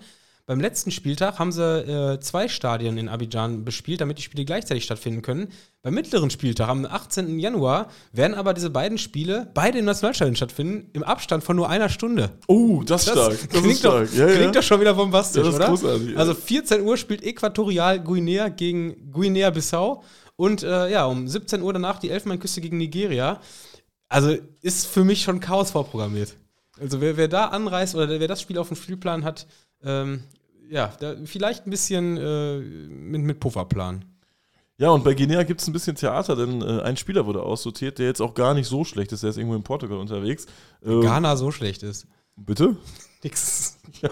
Beim letzten Spieltag haben sie äh, zwei Stadien in Abidjan bespielt, damit die Spiele gleichzeitig stattfinden können. Beim mittleren Spieltag, am 18. Januar, werden aber diese beiden Spiele beide im Nationalstadion stattfinden, im Abstand von nur einer Stunde. Oh, das, ist stark. Das klingt, stark. Doch, klingt doch schon wieder bombastisch, Ja, das ist oder? großartig, ja. Also 14 Uhr spielt Äquatorial Guinea gegen Guinea-Bissau und äh, ja, um 17 Uhr danach die Elfenbeinküste gegen Nigeria. Also ist für mich schon Chaos vorprogrammiert. Also wer, wer da anreist oder wer das Spiel auf dem Spielplan hat, ähm, ja, da vielleicht ein bisschen äh, mit, mit Pufferplan. Ja, und bei Guinea gibt es ein bisschen Theater, denn äh, ein Spieler wurde aussortiert, der jetzt auch gar nicht so schlecht ist. Der ist irgendwo in Portugal unterwegs. Ähm, Ghana so schlecht ist. Bitte? <laughs> Nix. <laughs>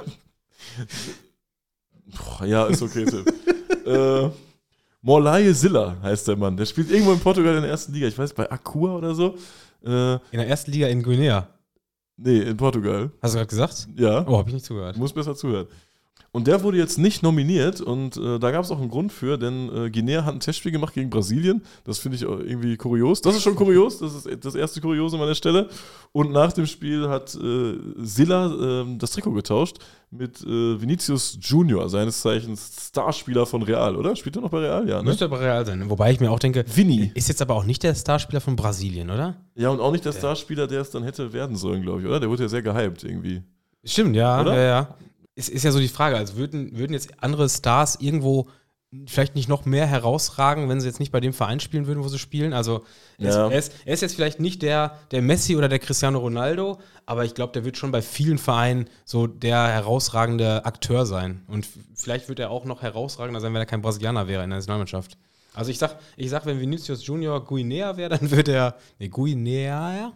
Boah, ja, ist okay, Tim. <laughs> äh, Morlaye Silla heißt der Mann. Der spielt irgendwo in Portugal in der ersten Liga. Ich weiß, bei Akua oder so. Äh, In der ersten Liga in Guinea. nee, in Portugal. Hast du gerade gesagt? Ja. Oh, hab ich nicht zugehört. Du musst besser zuhören. Und der wurde jetzt nicht nominiert und äh, da gab es auch einen Grund für, denn äh, Guinea hat ein Testspiel gemacht gegen Brasilien. Das finde ich auch irgendwie kurios. Das ist schon kurios, das ist das erste Kuriosum an der Stelle. Und nach dem Spiel hat äh, Silla äh, das Trikot getauscht mit äh, Vinicius Junior, seines Zeichens Starspieler von Real, oder? Spielt er noch bei Real? Ja, ne? Müsste aber real sein. Wobei ich mir auch denke, Vinny. ist jetzt aber auch nicht der Starspieler von Brasilien, oder? Ja, und auch nicht der Starspieler, der es dann hätte werden sollen, glaube ich, oder? Der wurde ja sehr gehypt irgendwie. Stimmt, ja. Oder? Ja, ja. Es ist ja so die Frage, also würden, würden jetzt andere Stars irgendwo vielleicht nicht noch mehr herausragen, wenn sie jetzt nicht bei dem Verein spielen würden, wo sie spielen? Also er, Ja. ist, er, ist, er ist jetzt vielleicht nicht der, der Messi oder der Cristiano Ronaldo, aber ich glaube, der wird schon bei vielen Vereinen so der herausragende Akteur sein. Und vielleicht wird er auch noch herausragender sein, wenn er kein Brasilianer wäre in der Nationalmannschaft. Also ich sag, ich sag, wenn Vinicius Junior Guinea wäre, dann würde er. Ne, Guinea?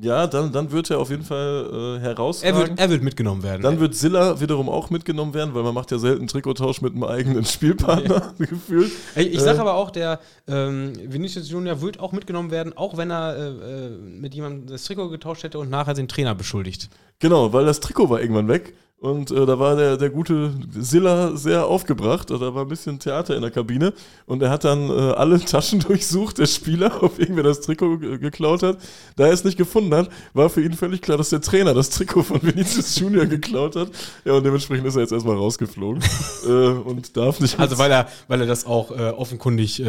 Ja, dann, dann wird er auf jeden Fall äh, Er herausragen. wird, er wird mitgenommen werden. Dann wird Silla wiederum auch mitgenommen werden, weil man macht ja selten Trikottausch mit einem eigenen Spielpartner, <laughs> gefühlt. Ich, ich sage Äh. aber auch, der ähm, Vinicius Junior wird auch mitgenommen werden, auch wenn er äh, äh, mit jemandem das Trikot getauscht hätte und nachher den Trainer beschuldigt. Genau, weil das Trikot war irgendwann weg und äh, da war der, der gute Silla sehr aufgebracht. und Da war ein bisschen Theater in der Kabine und er hat dann äh, alle <laughs> Taschen durchsucht, der Spieler, <laughs> ob irgendwer das Trikot ge- geklaut hat. Da er es nicht gefunden hat, war für ihn völlig klar, dass der Trainer das Trikot von <laughs> Vinicius Junior geklaut hat. Ja, und dementsprechend ist er jetzt erstmal rausgeflogen äh, und darf nicht. Also weil er, weil er das auch äh, offenkundig, äh,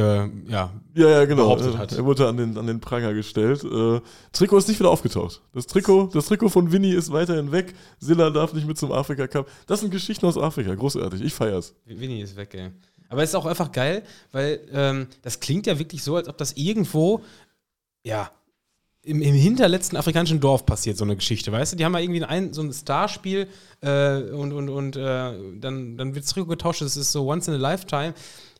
ja, Ja, ja, genau. behauptet Er- hat. Er wurde an den, an den Pranger gestellt. Äh, Trikot ist nicht wieder aufgetaucht. Das Trikot, das Trikot von Winnie ist weiterhin weg. Silla darf nicht mit zum Afrika Cup. Das sind Geschichten aus Afrika. Großartig. Ich feier's. Winnie ist weg, ey. Aber es ist auch einfach geil, weil ähm, das klingt ja wirklich so, als ob das irgendwo, ja, im, im hinterletzten afrikanischen Dorf passiert, so eine Geschichte, weißt du? Die haben ja irgendwie ein, so ein Starspiel äh, und, und, und äh, dann, dann wird das Trikot getauscht, das ist so once in a lifetime.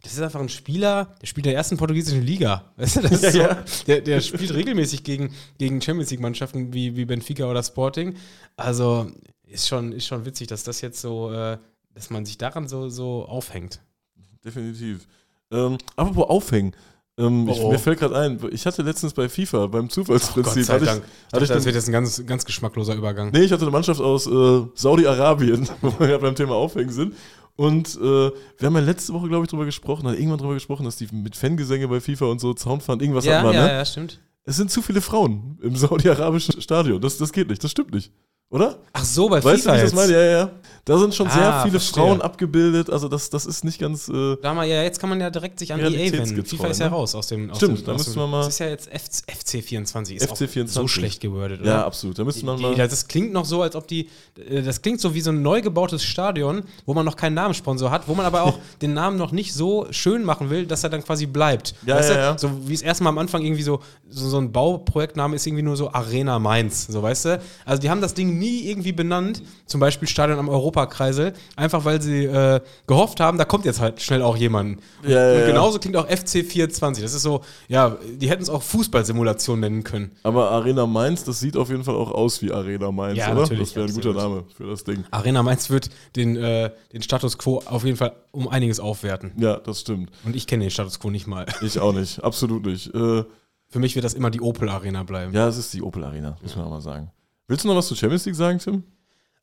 Das ist einfach ein Spieler, der spielt in der ersten portugiesischen Liga. Weißt <laughs> du, das Ja, so, ja. Der, der spielt regelmäßig gegen, gegen Champions League-Mannschaften wie, wie Benfica oder Sporting. Also ist schon, ist schon witzig, dass das jetzt so, äh, dass man sich daran so, so aufhängt. Definitiv. Ähm, apropos Aufhängen. Ähm, ich, Oh, oh. mir fällt gerade ein, ich hatte letztens bei FIFA beim Zufallsprinzip. hatte ich, Hatte hatte ich das den, wird jetzt ein ganz, ganz geschmackloser Übergang. nee, ich hatte eine Mannschaft aus äh, Saudi-Arabien, <laughs> wo wir ja beim Thema Aufhängen sind. Und äh, wir haben ja letzte Woche, glaube ich, drüber gesprochen, hat irgendwann drüber gesprochen, dass die mit Fangesänge bei FIFA und so Soundfahren irgendwas ja, hatten wir, ja, ne? ja, stimmt. Es sind zu viele Frauen im <laughs> saudi-arabischen Stadion. Das, das geht nicht, das stimmt nicht. Oder? Ach so, bei Weißt du, FIFA wie ich das meine? Ja, ja. Da sind schon sehr Ah, viele verstehe. Frauen abgebildet. Also das, das ist nicht ganz. Äh, Da mal, ja, jetzt kann man ja direkt sich an EA wenden. FIFA ist ja ne? raus aus dem. Aus Stimmt, dem, da müssen dem, wir mal- Das ist ja jetzt FC, FC24. Ist FC24. Auch so schlecht gewordet, oder? ja, absolut. Da müsste man Die, mal. das klingt noch so, als ob die. äh, Das klingt so wie so ein neu gebautes Stadion, wo man noch keinen Namenssponsor hat, wo man aber auch <laughs> den Namen noch nicht so schön machen will, dass er dann quasi bleibt. Ja, weißt ja, du? ja. So wie es erstmal am Anfang irgendwie so, so, so ein Bauprojektname ist irgendwie nur so Arena Mainz, so weißt du? Also die haben das Ding nie irgendwie benannt, zum Beispiel Stadion am Europakreisel, einfach weil sie äh, gehofft haben, da kommt jetzt halt schnell auch jemand. Ja, ja, Und genauso klingt auch FC24. Das ist so, ja, die hätten es auch Fußballsimulation nennen können. Aber Arena Mainz, das sieht auf jeden Fall auch aus wie Arena Mainz, Ja, oder? natürlich, das wäre ein guter. Name für das Ding. Arena Mainz wird den, äh, den Status quo auf jeden Fall um einiges aufwerten. Ja, das stimmt. Und ich kenne den Status quo nicht mal. Ich auch nicht. Absolut nicht. Äh, Für mich wird das immer die Opel Arena bleiben. ja, es ist die Opel Arena, muss man auch mal sagen. Willst du noch was zu Champions League sagen, Tim?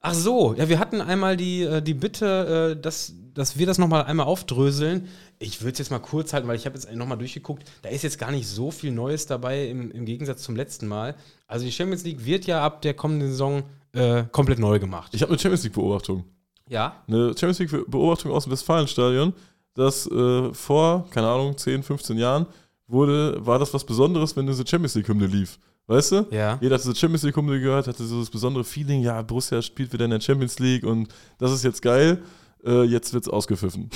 Ach so, ja, wir hatten einmal die, äh, die Bitte, äh, dass, dass wir das nochmal einmal aufdröseln. Ich würde es jetzt mal kurz halten, weil ich habe jetzt nochmal durchgeguckt. Da ist jetzt gar nicht so viel Neues dabei im, im Gegensatz zum letzten Mal. Also die Champions League wird ja ab der kommenden Saison äh, komplett neu gemacht. Ich habe eine Champions League-Beobachtung. Ja. Eine Champions League-Beobachtung aus dem Westfalenstadion, das äh, vor, keine Ahnung, 10, 15 Jahren wurde, war das was Besonderes, wenn diese Champions League-Hymne lief. Weißt du? Ja. Jeder hat diese Champions League-Hymne gehört, hatte so das besondere Feeling, ja, Borussia spielt wieder in der Champions League und das ist jetzt geil. Äh, jetzt wird's ausgepfiffen.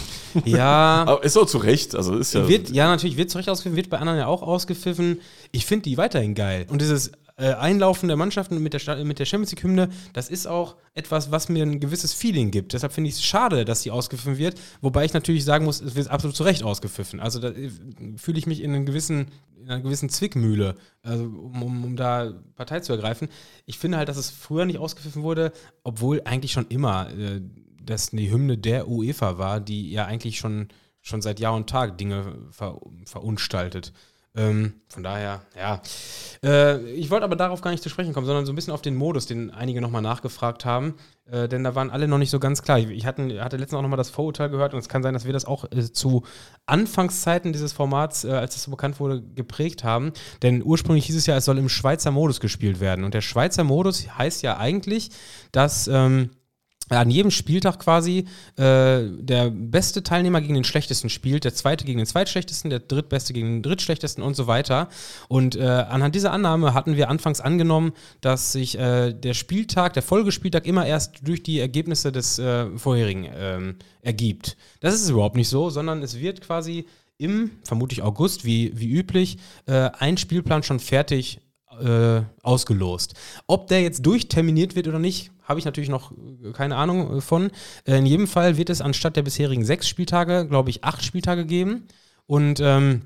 Ja. <laughs> Aber ist auch zu Recht, also ist ja. Wird, ja, natürlich wird zu Recht ausgepfiffen, wird bei anderen ja auch ausgepfiffen. Ich finde die weiterhin geil. Und dieses äh, Einlaufen der Mannschaften mit der, mit der Champions League-Hymne, das ist auch etwas, was mir ein gewisses Feeling gibt. Deshalb finde ich es schade, dass die ausgepfiffen wird. Wobei ich natürlich sagen muss, es wird absolut zu Recht ausgepfiffen. Also da äh, fühle ich mich in, einen gewissen, in einer gewissen Zwickmühle, also, um, um, um da Partei zu ergreifen. Ich finde halt, dass es früher nicht ausgepfiffen wurde, obwohl eigentlich schon immer äh, das die Hymne der UEFA war, die ja eigentlich schon, schon seit Jahr und Tag Dinge ver, verunstaltet. Ähm, von daher, ja. Äh, ich wollte aber darauf gar nicht zu sprechen kommen, sondern so ein bisschen auf den Modus, den einige nochmal nachgefragt haben. Äh, denn da waren alle noch nicht so ganz klar. Ich, ich hatten, hatte letztens auch nochmal das Vorurteil gehört und es kann sein, dass wir das auch äh, zu Anfangszeiten dieses Formats, äh, als es so bekannt wurde, geprägt haben. Denn ursprünglich hieß es ja, es soll im Schweizer Modus gespielt werden. Und der Schweizer Modus heißt ja eigentlich, dass. Ähm, an jedem Spieltag quasi äh, der beste Teilnehmer gegen den schlechtesten spielt, der zweite gegen den zweitschlechtesten, der drittbeste gegen den drittschlechtesten und so weiter. Und äh, anhand dieser Annahme hatten wir anfangs angenommen, dass sich äh, der Spieltag, der Folgespieltag immer erst durch die Ergebnisse des äh, vorherigen ähm, ergibt. Das ist überhaupt nicht so, sondern es wird quasi im, vermutlich August, wie, wie üblich, äh, ein Spielplan schon fertig äh, ausgelost. Ob der jetzt durchterminiert wird oder nicht, habe ich natürlich noch äh, keine Ahnung äh, von. In jedem Fall wird es anstatt der bisherigen sechs Spieltage, glaube ich, acht Spieltage geben. Und ähm,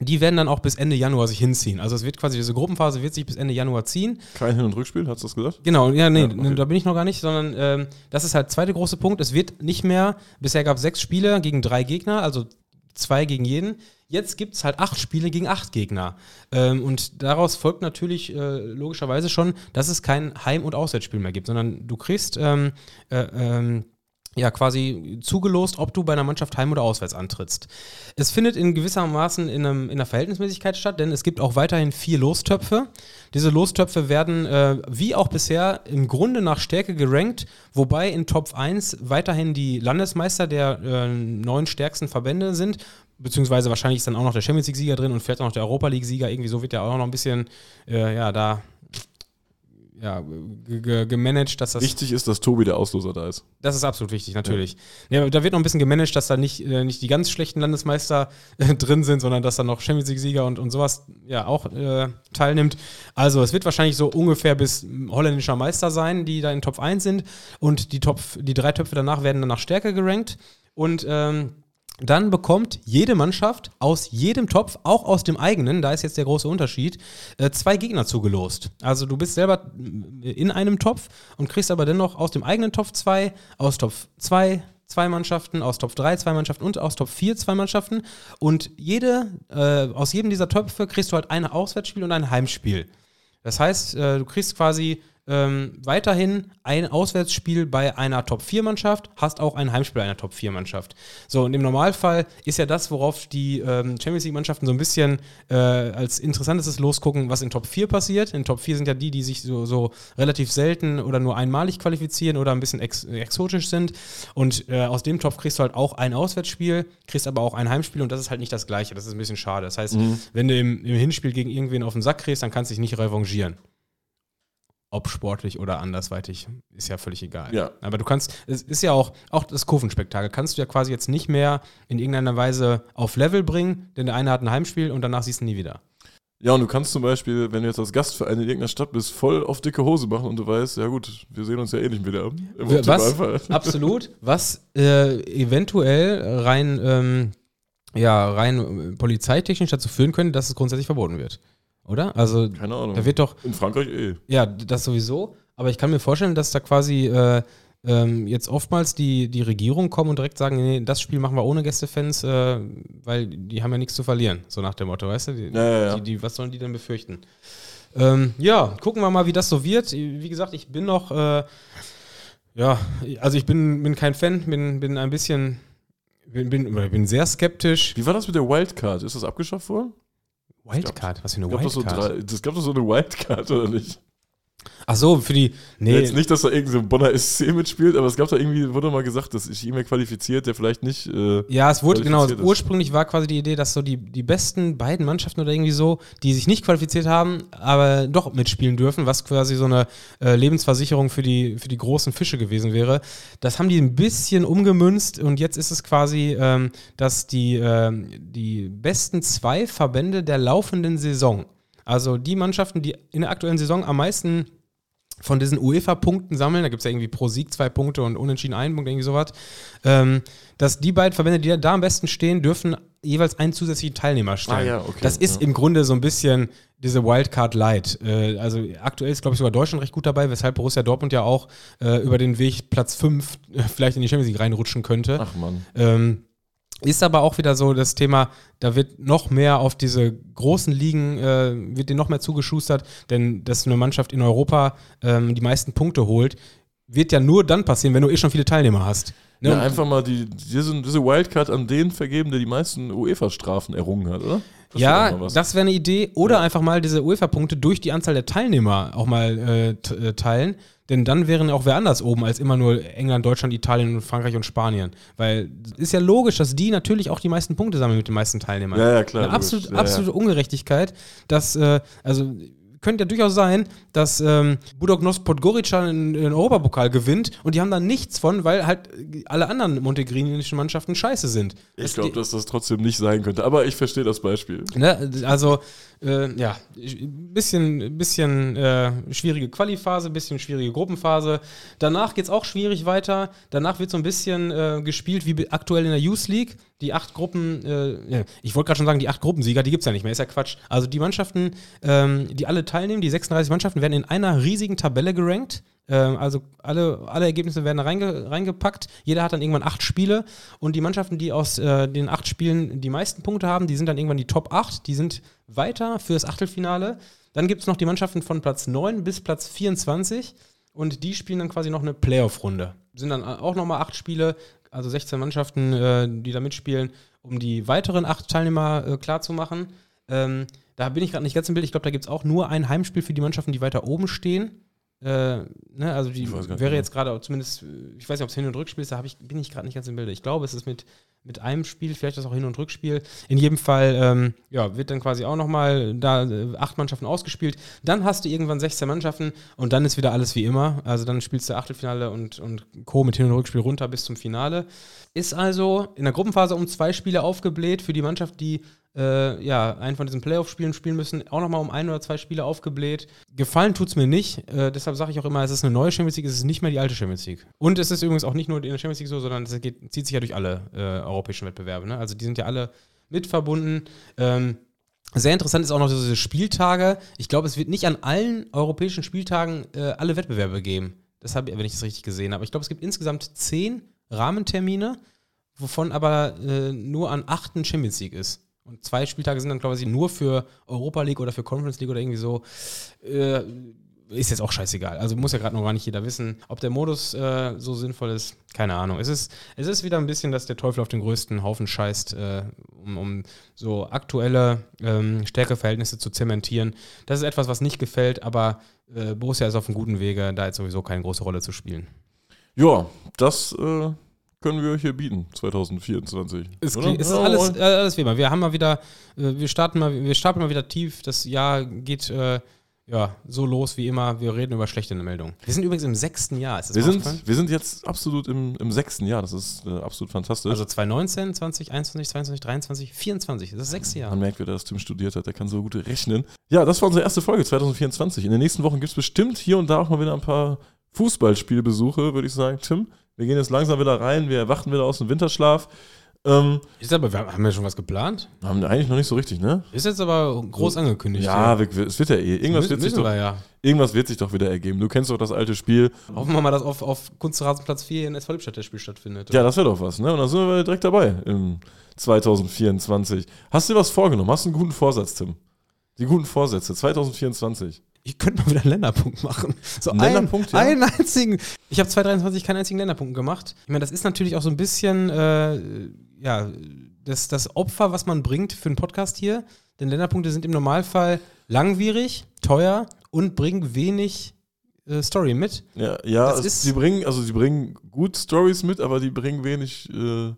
die werden dann auch bis Ende Januar sich hinziehen. Also es wird quasi, diese Gruppenphase wird sich bis Ende Januar ziehen. Kein Hin- und Rückspiel, hast du das gesagt? Genau, ja, nee, Ja, okay. da bin ich noch gar nicht, sondern ähm, das ist halt der zweite große Punkt. Es wird nicht mehr, bisher gab es sechs Spiele gegen drei Gegner, also zwei gegen jeden. Jetzt gibt es halt acht Spiele gegen acht Gegner. Ähm, und daraus folgt natürlich äh, logischerweise schon, dass es kein Heim- und Auswärtsspiel mehr gibt, sondern du kriegst ähm, äh, ähm, ja quasi zugelost, ob du bei einer Mannschaft heim- oder auswärts antrittst. Es findet in gewissermaßen in, einem, in einer Verhältnismäßigkeit statt, denn es gibt auch weiterhin vier Lostöpfe. Diese Lostöpfe werden äh, wie auch bisher im Grunde nach Stärke gerankt, wobei in Top 1 weiterhin die Landesmeister der äh, neun stärksten Verbände sind. Beziehungsweise wahrscheinlich ist dann auch noch der Champions League-Sieger drin und vielleicht auch noch der Europa League-Sieger. Irgendwie so wird ja auch noch ein bisschen, äh, ja, da ja, ge- ge- gemanagt, dass das. Wichtig ist, dass Tobi der Ausloser da ist. Das ist absolut wichtig, natürlich. Ja. da wird noch ein bisschen gemanagt, dass da nicht, äh, nicht die ganz schlechten Landesmeister äh, drin sind, sondern dass da noch Champions League-Sieger und, und sowas ja auch äh, teilnimmt. Also es wird wahrscheinlich so ungefähr bis holländischer Meister sein, die da in Top 1 sind. Und die, Top, die drei Töpfe danach werden dann nach Stärke gerankt. Und ähm, dann bekommt jede Mannschaft aus jedem Topf, auch aus dem eigenen, da ist jetzt der große Unterschied, äh, zwei Gegner zugelost. Also du bist selber in einem Topf und kriegst aber dennoch aus dem eigenen Topf zwei, aus Topf zwei zwei Mannschaften, aus Top 3 zwei Mannschaften und aus Top 4 zwei Mannschaften. Und jede, äh, aus jedem dieser Töpfe kriegst du halt ein Auswärtsspiel und ein Heimspiel. Das heißt, äh, du kriegst quasi ähm, weiterhin ein Auswärtsspiel bei einer Top-4-Mannschaft, hast auch ein Heimspiel einer Top-4-Mannschaft. So, und im Normalfall ist ja das, worauf die ähm, Champions League-Mannschaften so ein bisschen äh, als interessantestes losgucken, was in Top 4 passiert. In Top 4 sind ja die, die sich so, so relativ selten oder nur einmalig qualifizieren oder ein bisschen ex exotisch sind. Und äh, aus dem Topf kriegst du halt auch ein Auswärtsspiel, kriegst aber auch ein Heimspiel und das ist halt nicht das Gleiche. Das ist ein bisschen schade. Das heißt, wenn du im, im Hinspiel gegen irgendwen auf den Sack kriegst, dann kannst du dich nicht revanchieren ob sportlich oder andersweitig, ist ja völlig egal. Ja. Aber du kannst, es ist ja auch, auch das Kurvenspektakel kannst du ja quasi jetzt nicht mehr in irgendeiner Weise auf Level bringen, denn der eine hat ein Heimspiel und danach siehst du nie wieder. Ja, und du kannst zum Beispiel, wenn du jetzt als Gastverein in irgendeiner Stadt bist, voll auf dicke Hose machen und du weißt, ja gut, wir sehen uns ja eh nicht wieder. Was? <laughs> Absolut. Was äh, eventuell rein, ähm, ja, rein äh, polizeitechnisch dazu führen könnte, dass es grundsätzlich verboten wird. Oder? Also, Keine Ahnung. da wird doch, in Frankreich eh. Ja, das sowieso. Aber ich kann mir vorstellen, dass da quasi äh, ähm, jetzt oftmals die, die Regierung kommen und direkt sagen, nee, das Spiel machen wir ohne Gästefans, äh, weil die haben ja nichts zu verlieren. So nach dem Motto, weißt du? Die, Ja, ja, ja. Die, die, was sollen die denn befürchten? Ähm, ja, gucken wir mal, wie das so wird. Wie gesagt, ich bin noch, äh, ja, also ich bin, bin kein Fan, bin, bin ein bisschen, bin, bin, bin sehr skeptisch. Wie war das mit der Wildcard? Ist das abgeschafft worden? Wildcard, was für eine Gab so Wildcard? drei, das gab doch so eine Wildcard, oder nicht? Ach so, für die. Nee. Jetzt nicht, dass da irgendein so ein Bonner SC mitspielt, aber es gab da irgendwie, wurde mal gesagt, dass ich jemand qualifiziert, der vielleicht nicht. Äh, ja, es wurde, genau, ist. ursprünglich war quasi die Idee, dass so die, die besten beiden Mannschaften oder irgendwie so, die sich nicht qualifiziert haben, aber doch mitspielen dürfen, was quasi so eine äh, Lebensversicherung für die, für die großen Fische gewesen wäre. Das haben die ein bisschen umgemünzt und jetzt ist es quasi, ähm, dass die, ähm, die besten zwei Verbände der laufenden Saison, also die Mannschaften, die in der aktuellen Saison am meisten von diesen UEFA-Punkten sammeln, da gibt es ja irgendwie pro Sieg zwei Punkte und unentschieden einen Punkt, irgendwie sowas, ähm, dass die beiden Verbände, die da am besten stehen, dürfen jeweils einen zusätzlichen Teilnehmer stellen. Ah ja, okay, das ist ja. im Grunde so ein bisschen diese Wildcard Light. Äh, also aktuell ist, glaube ich, sogar Deutschland recht gut dabei, weshalb Borussia Dortmund ja auch äh, über den Weg Platz 5 äh, vielleicht in die Champions League reinrutschen könnte. Ach Mann. Ähm, ist aber auch wieder so das Thema, da wird noch mehr auf diese großen Ligen, äh, wird denen noch mehr zugeschustert, denn dass eine Mannschaft in Europa ähm, die meisten Punkte holt, wird ja nur dann passieren, wenn du eh schon viele Teilnehmer hast. Ne? Ja, einfach mal die, diese, diese Wildcard an den vergeben, der die meisten UEFA-Strafen errungen hat, oder? Das ja, das wäre eine Idee. Oder Ja. einfach mal diese UEFA-Punkte durch die Anzahl der Teilnehmer auch mal äh, äh, teilen. Denn dann wären auch wer anders oben als immer nur England, Deutschland, Italien, und Frankreich und Spanien. Weil es ist ja logisch, dass die natürlich auch die meisten Punkte sammeln mit den meisten Teilnehmern. Ja, ja, klar, Eine absolut, ja. absolute Ungerechtigkeit, dass, äh, also könnte ja durchaus sein, dass ähm, Budognos Podgorica einen, Europapokal gewinnt und die haben da nichts von, weil halt alle anderen montegrinischen Mannschaften scheiße sind. Ich Das- glaube, dass das trotzdem nicht sein könnte, aber ich verstehe das Beispiel. Ne, also, äh, ja, bisschen, bisschen äh, schwierige Quali-Phase, bisschen schwierige Gruppenphase. Danach geht es auch schwierig weiter. Danach wird so ein bisschen äh, gespielt wie aktuell in der Youth League. Die acht Gruppen, äh, ich wollte gerade schon sagen, die acht Gruppensieger, die gibt es ja nicht mehr, ist ja Quatsch. Also die Mannschaften, ähm, die alle teilnehmen, die 36 Mannschaften, werden in einer riesigen Tabelle gerankt. Ähm, also alle, alle Ergebnisse werden reinge, reingepackt. Jeder hat dann irgendwann acht Spiele und die Mannschaften, die aus äh, den acht Spielen die meisten Punkte haben, die sind dann irgendwann die Top 8. Die sind weiter fürs Achtelfinale. Dann gibt es noch die Mannschaften von Platz 9 bis Platz 24 und die spielen dann quasi noch eine Playoff-Runde. Sind dann auch nochmal acht Spiele, also 16 Mannschaften, äh, die da mitspielen, um die weiteren acht Teilnehmer äh, klarzumachen. Ähm, da bin ich gerade nicht ganz im Bild. Ich glaube, da gibt es auch nur ein Heimspiel für die Mannschaften, die weiter oben stehen. Äh, ne, also die wäre genau. jetzt gerade, zumindest, äh, ich weiß nicht, ob es Hin- und Rückspiel ist, da ich, bin ich gerade nicht ganz im Bilde. Ich glaube, es ist mit, mit einem Spiel, vielleicht ist es auch Hin- und Rückspiel. In jedem Fall, ähm, ja, wird dann quasi auch nochmal da äh, acht Mannschaften ausgespielt. Dann hast du irgendwann 16 Mannschaften und dann ist wieder alles wie immer. Also dann spielst du Achtelfinale und, und Co. mit Hin- und Rückspiel runter bis zum Finale. Ist also in der Gruppenphase um zwei Spiele aufgebläht für die Mannschaft, die äh, ja, einen von diesen Playoff-Spielen spielen müssen, auch nochmal um ein oder zwei Spiele aufgebläht. Gefallen tut es mir nicht, äh, deshalb sage ich auch immer, es ist eine neue Champions League, es ist nicht mehr die alte Champions League. Und es ist übrigens auch nicht nur in der Champions League so, sondern es geht, zieht sich ja durch alle äh, europäischen Wettbewerbe. Ne? Also die sind ja alle mit verbunden. Ähm, sehr interessant ist auch noch diese Spieltage. Ich glaube, es wird nicht an allen europäischen Spieltagen äh, alle Wettbewerbe geben. Das habe wenn ich das richtig gesehen habe. Ich glaube, es gibt insgesamt zehn Rahmentermine, wovon aber äh, nur an achten Champions League ist. Und zwei Spieltage sind dann quasi nur für Europa League oder für Conference League oder irgendwie so. Äh, ist jetzt auch scheißegal. Also muss ja gerade noch gar nicht jeder wissen, ob der Modus äh, so sinnvoll ist. Keine Ahnung. Es ist, es ist wieder ein bisschen, dass der Teufel auf den größten Haufen scheißt, äh, um, um so aktuelle ähm, Stärkeverhältnisse zu zementieren. Das ist etwas, was nicht gefällt, aber äh, Borussia ist auf einem guten Wege, da jetzt sowieso keine große Rolle zu spielen. Ja, das äh, können wir euch hier bieten, 2024. Es, oder? es ist alles, äh, alles wie immer. Wir haben mal wieder, äh, wir starten mal, wir starten mal wieder tief. Das Jahr geht äh, ja so los wie immer. Wir reden über schlechte Meldungen. Wir sind übrigens im sechsten Jahr. Ist das wir, sind, wir sind jetzt absolut im, im sechsten Jahr, das ist äh, absolut fantastisch. Also 2019, 2021, 22, 23, 24. Das ist das sechste Jahr. Man merkt wieder, dass Tim studiert hat, der kann so gut rechnen. Ja, das war unsere erste Folge 2024. In den nächsten Wochen gibt es bestimmt hier und da auch mal wieder ein paar Fußballspielbesuche, würde ich sagen. Tim, wir gehen jetzt langsam wieder rein, wir erwachen wieder aus dem Winterschlaf. Ähm, Ist aber, wir haben ja schon was geplant. haben wir eigentlich noch nicht so richtig, ne? Ist jetzt aber groß angekündigt. Ja, wir, wir- es wird ja eh. Irgendwas müssen, wird, sich doch, wir ja. irgendwas wird sich doch wieder ergeben. Du kennst doch das alte Spiel. Hoffen wir mal, dass auf, auf Kunstrasenplatz 4 in SV Lippstadt das Spiel stattfindet. Ja, das wäre doch was, ne? Und dann sind wir direkt dabei im 2024. Hast du dir was vorgenommen? Hast du einen guten Vorsatz, Tim? Die guten Vorsätze 2024. Ich könnte mal wieder einen Länderpunkt machen. So Einen ein, Länderpunkt, ja? einen einzigen. Ich habe 2023 keinen einzigen Länderpunkt gemacht. Ich meine, das ist natürlich auch so ein bisschen, äh, ja, das, das Opfer, was man bringt für einen Podcast hier. Denn Länderpunkte sind im Normalfall langwierig, teuer und bringen wenig äh, Story mit. Ja, ja es, die bringen, also die bringen gut Stories mit, aber die bringen wenig äh,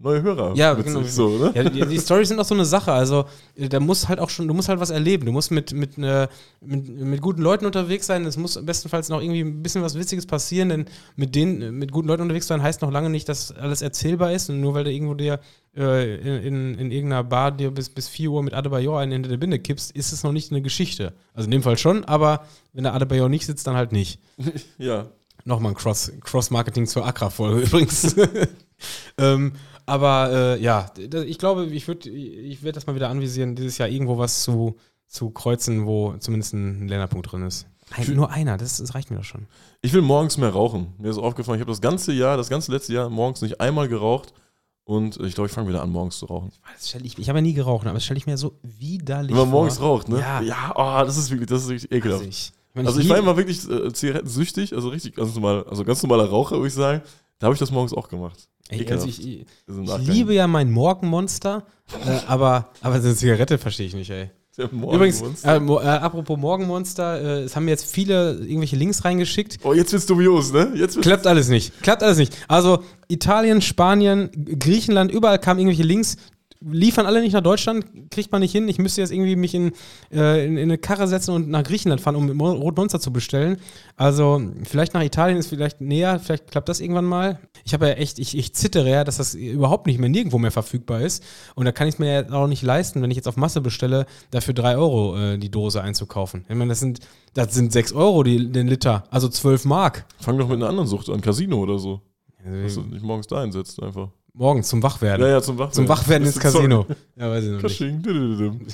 neue Hörer Ja, genau. sich, so, ne? Ja, die, die Storys sind auch so eine Sache. Also, da muss halt auch schon, du musst halt was erleben. Du musst mit, mit, äh, mit, mit guten Leuten unterwegs sein. Es muss bestenfalls noch irgendwie ein bisschen was Witziges passieren, denn mit denen, mit guten Leuten unterwegs sein heißt noch lange nicht, dass alles erzählbar ist. Und nur weil du irgendwo dir äh, in, in, in irgendeiner Bar dir bis, bis 4 Uhr mit Adebayor einen hinter der Binde kippst, ist es noch nicht eine Geschichte. Also in dem Fall schon, aber wenn der Adebayor nicht sitzt, dann halt nicht. <laughs> Ja. Nochmal ein Cross- Cross-Marketing zur Accra-Folge <laughs> übrigens. <laughs> ähm, aber äh, ja, ich glaube, ich würde ich werd das mal wieder anvisieren, dieses Jahr irgendwo was zu, zu kreuzen, wo zumindest ein Länderpunkt drin ist. Ein, nur einer, das, das reicht mir doch schon. Ich will morgens mehr rauchen. Mir ist aufgefallen, ich habe das ganze Jahr, das ganze letzte Jahr morgens nicht einmal geraucht. Und ich glaube, ich fange wieder an, morgens zu rauchen. Stell ich ich habe ja nie geraucht, aber das stelle ich mir so widerlich Wenn man vor. morgens raucht, ne? Ja. ja oh, das ist wirklich, das ist richtig ekelhaft. Also ich, ich, meine, Also ich war immer wirklich äh, zigarettensüchtig, also richtig ganz normal, also ganz normaler Raucher, würde ich sagen. Da habe ich das morgens auch gemacht. Ey, also ich, ich, ich liebe ja mein Morgenmonster, äh, aber, aber eine Zigarette verstehe ich nicht, ey. Übrigens, äh, mo- äh, apropos Morgenmonster, äh, es haben mir jetzt viele irgendwelche Links reingeschickt. oh, jetzt wird's dubios, ne? Jetzt wird's Klappt alles nicht. Klappt alles nicht. Also Italien, Spanien, Griechenland, überall kamen irgendwelche Links. Liefern alle nicht nach Deutschland, kriegt man nicht hin. Ich müsste jetzt irgendwie mich in, äh, in, in eine Karre setzen und nach Griechenland fahren, um Mo- Rot Monster zu bestellen. Also vielleicht nach Italien ist vielleicht näher, vielleicht klappt das irgendwann mal. Ich habe ja echt, ich, ich zittere ja, dass das überhaupt nicht mehr nirgendwo mehr verfügbar ist. Und da kann ich es mir ja auch nicht leisten, wenn ich jetzt auf Masse bestelle, dafür 3 Euro äh, die Dose einzukaufen. Ich meine, das sind, das sind 6 Euro die, den Liter, also 12 Mark. Fang doch mit einer anderen Sucht an, Casino oder so. Dass du Also, nicht morgens da einsetzt, einfach. Morgens zum Wachwerden. Ja, ja, zum Wachwerden. Zum Wachwerden ins. Casino. <laughs> Ja, weiß ich noch nicht. Kasching.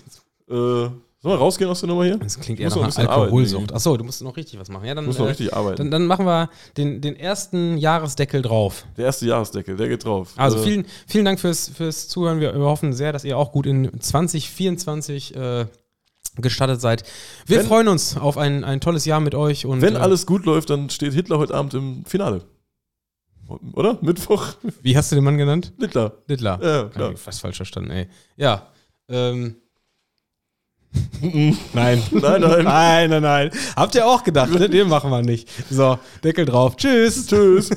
Äh, sollen wir rausgehen aus der Nummer hier? Das klingt eher nach Alkoholsucht. Achso, du musst noch richtig was machen. Ja, dann, Ich muss noch äh, richtig arbeiten. dann, dann machen wir den, den ersten Jahresdeckel drauf. der erste Jahresdeckel, der geht drauf. Also Äh, vielen, vielen Dank fürs, fürs Zuhören. Wir, wir hoffen sehr, dass ihr auch gut in 2024 äh, gestartet seid. Wir Wenn- freuen uns auf ein, ein tolles Jahr mit euch. Und, Wenn äh, alles gut läuft, dann steht Hitler heute Abend im Finale. Oder? Mittwoch? Wie hast du den Mann genannt? Hitler. Littler. Ja, klar. ich fast falsch verstanden, ey. Ja. Ähm, <laughs> Nein, nein. nein. nein, nein, nein. Habt ihr auch gedacht, ne? <laughs> Den machen wir nicht. So, Deckel drauf. Tschüss. Tschüss.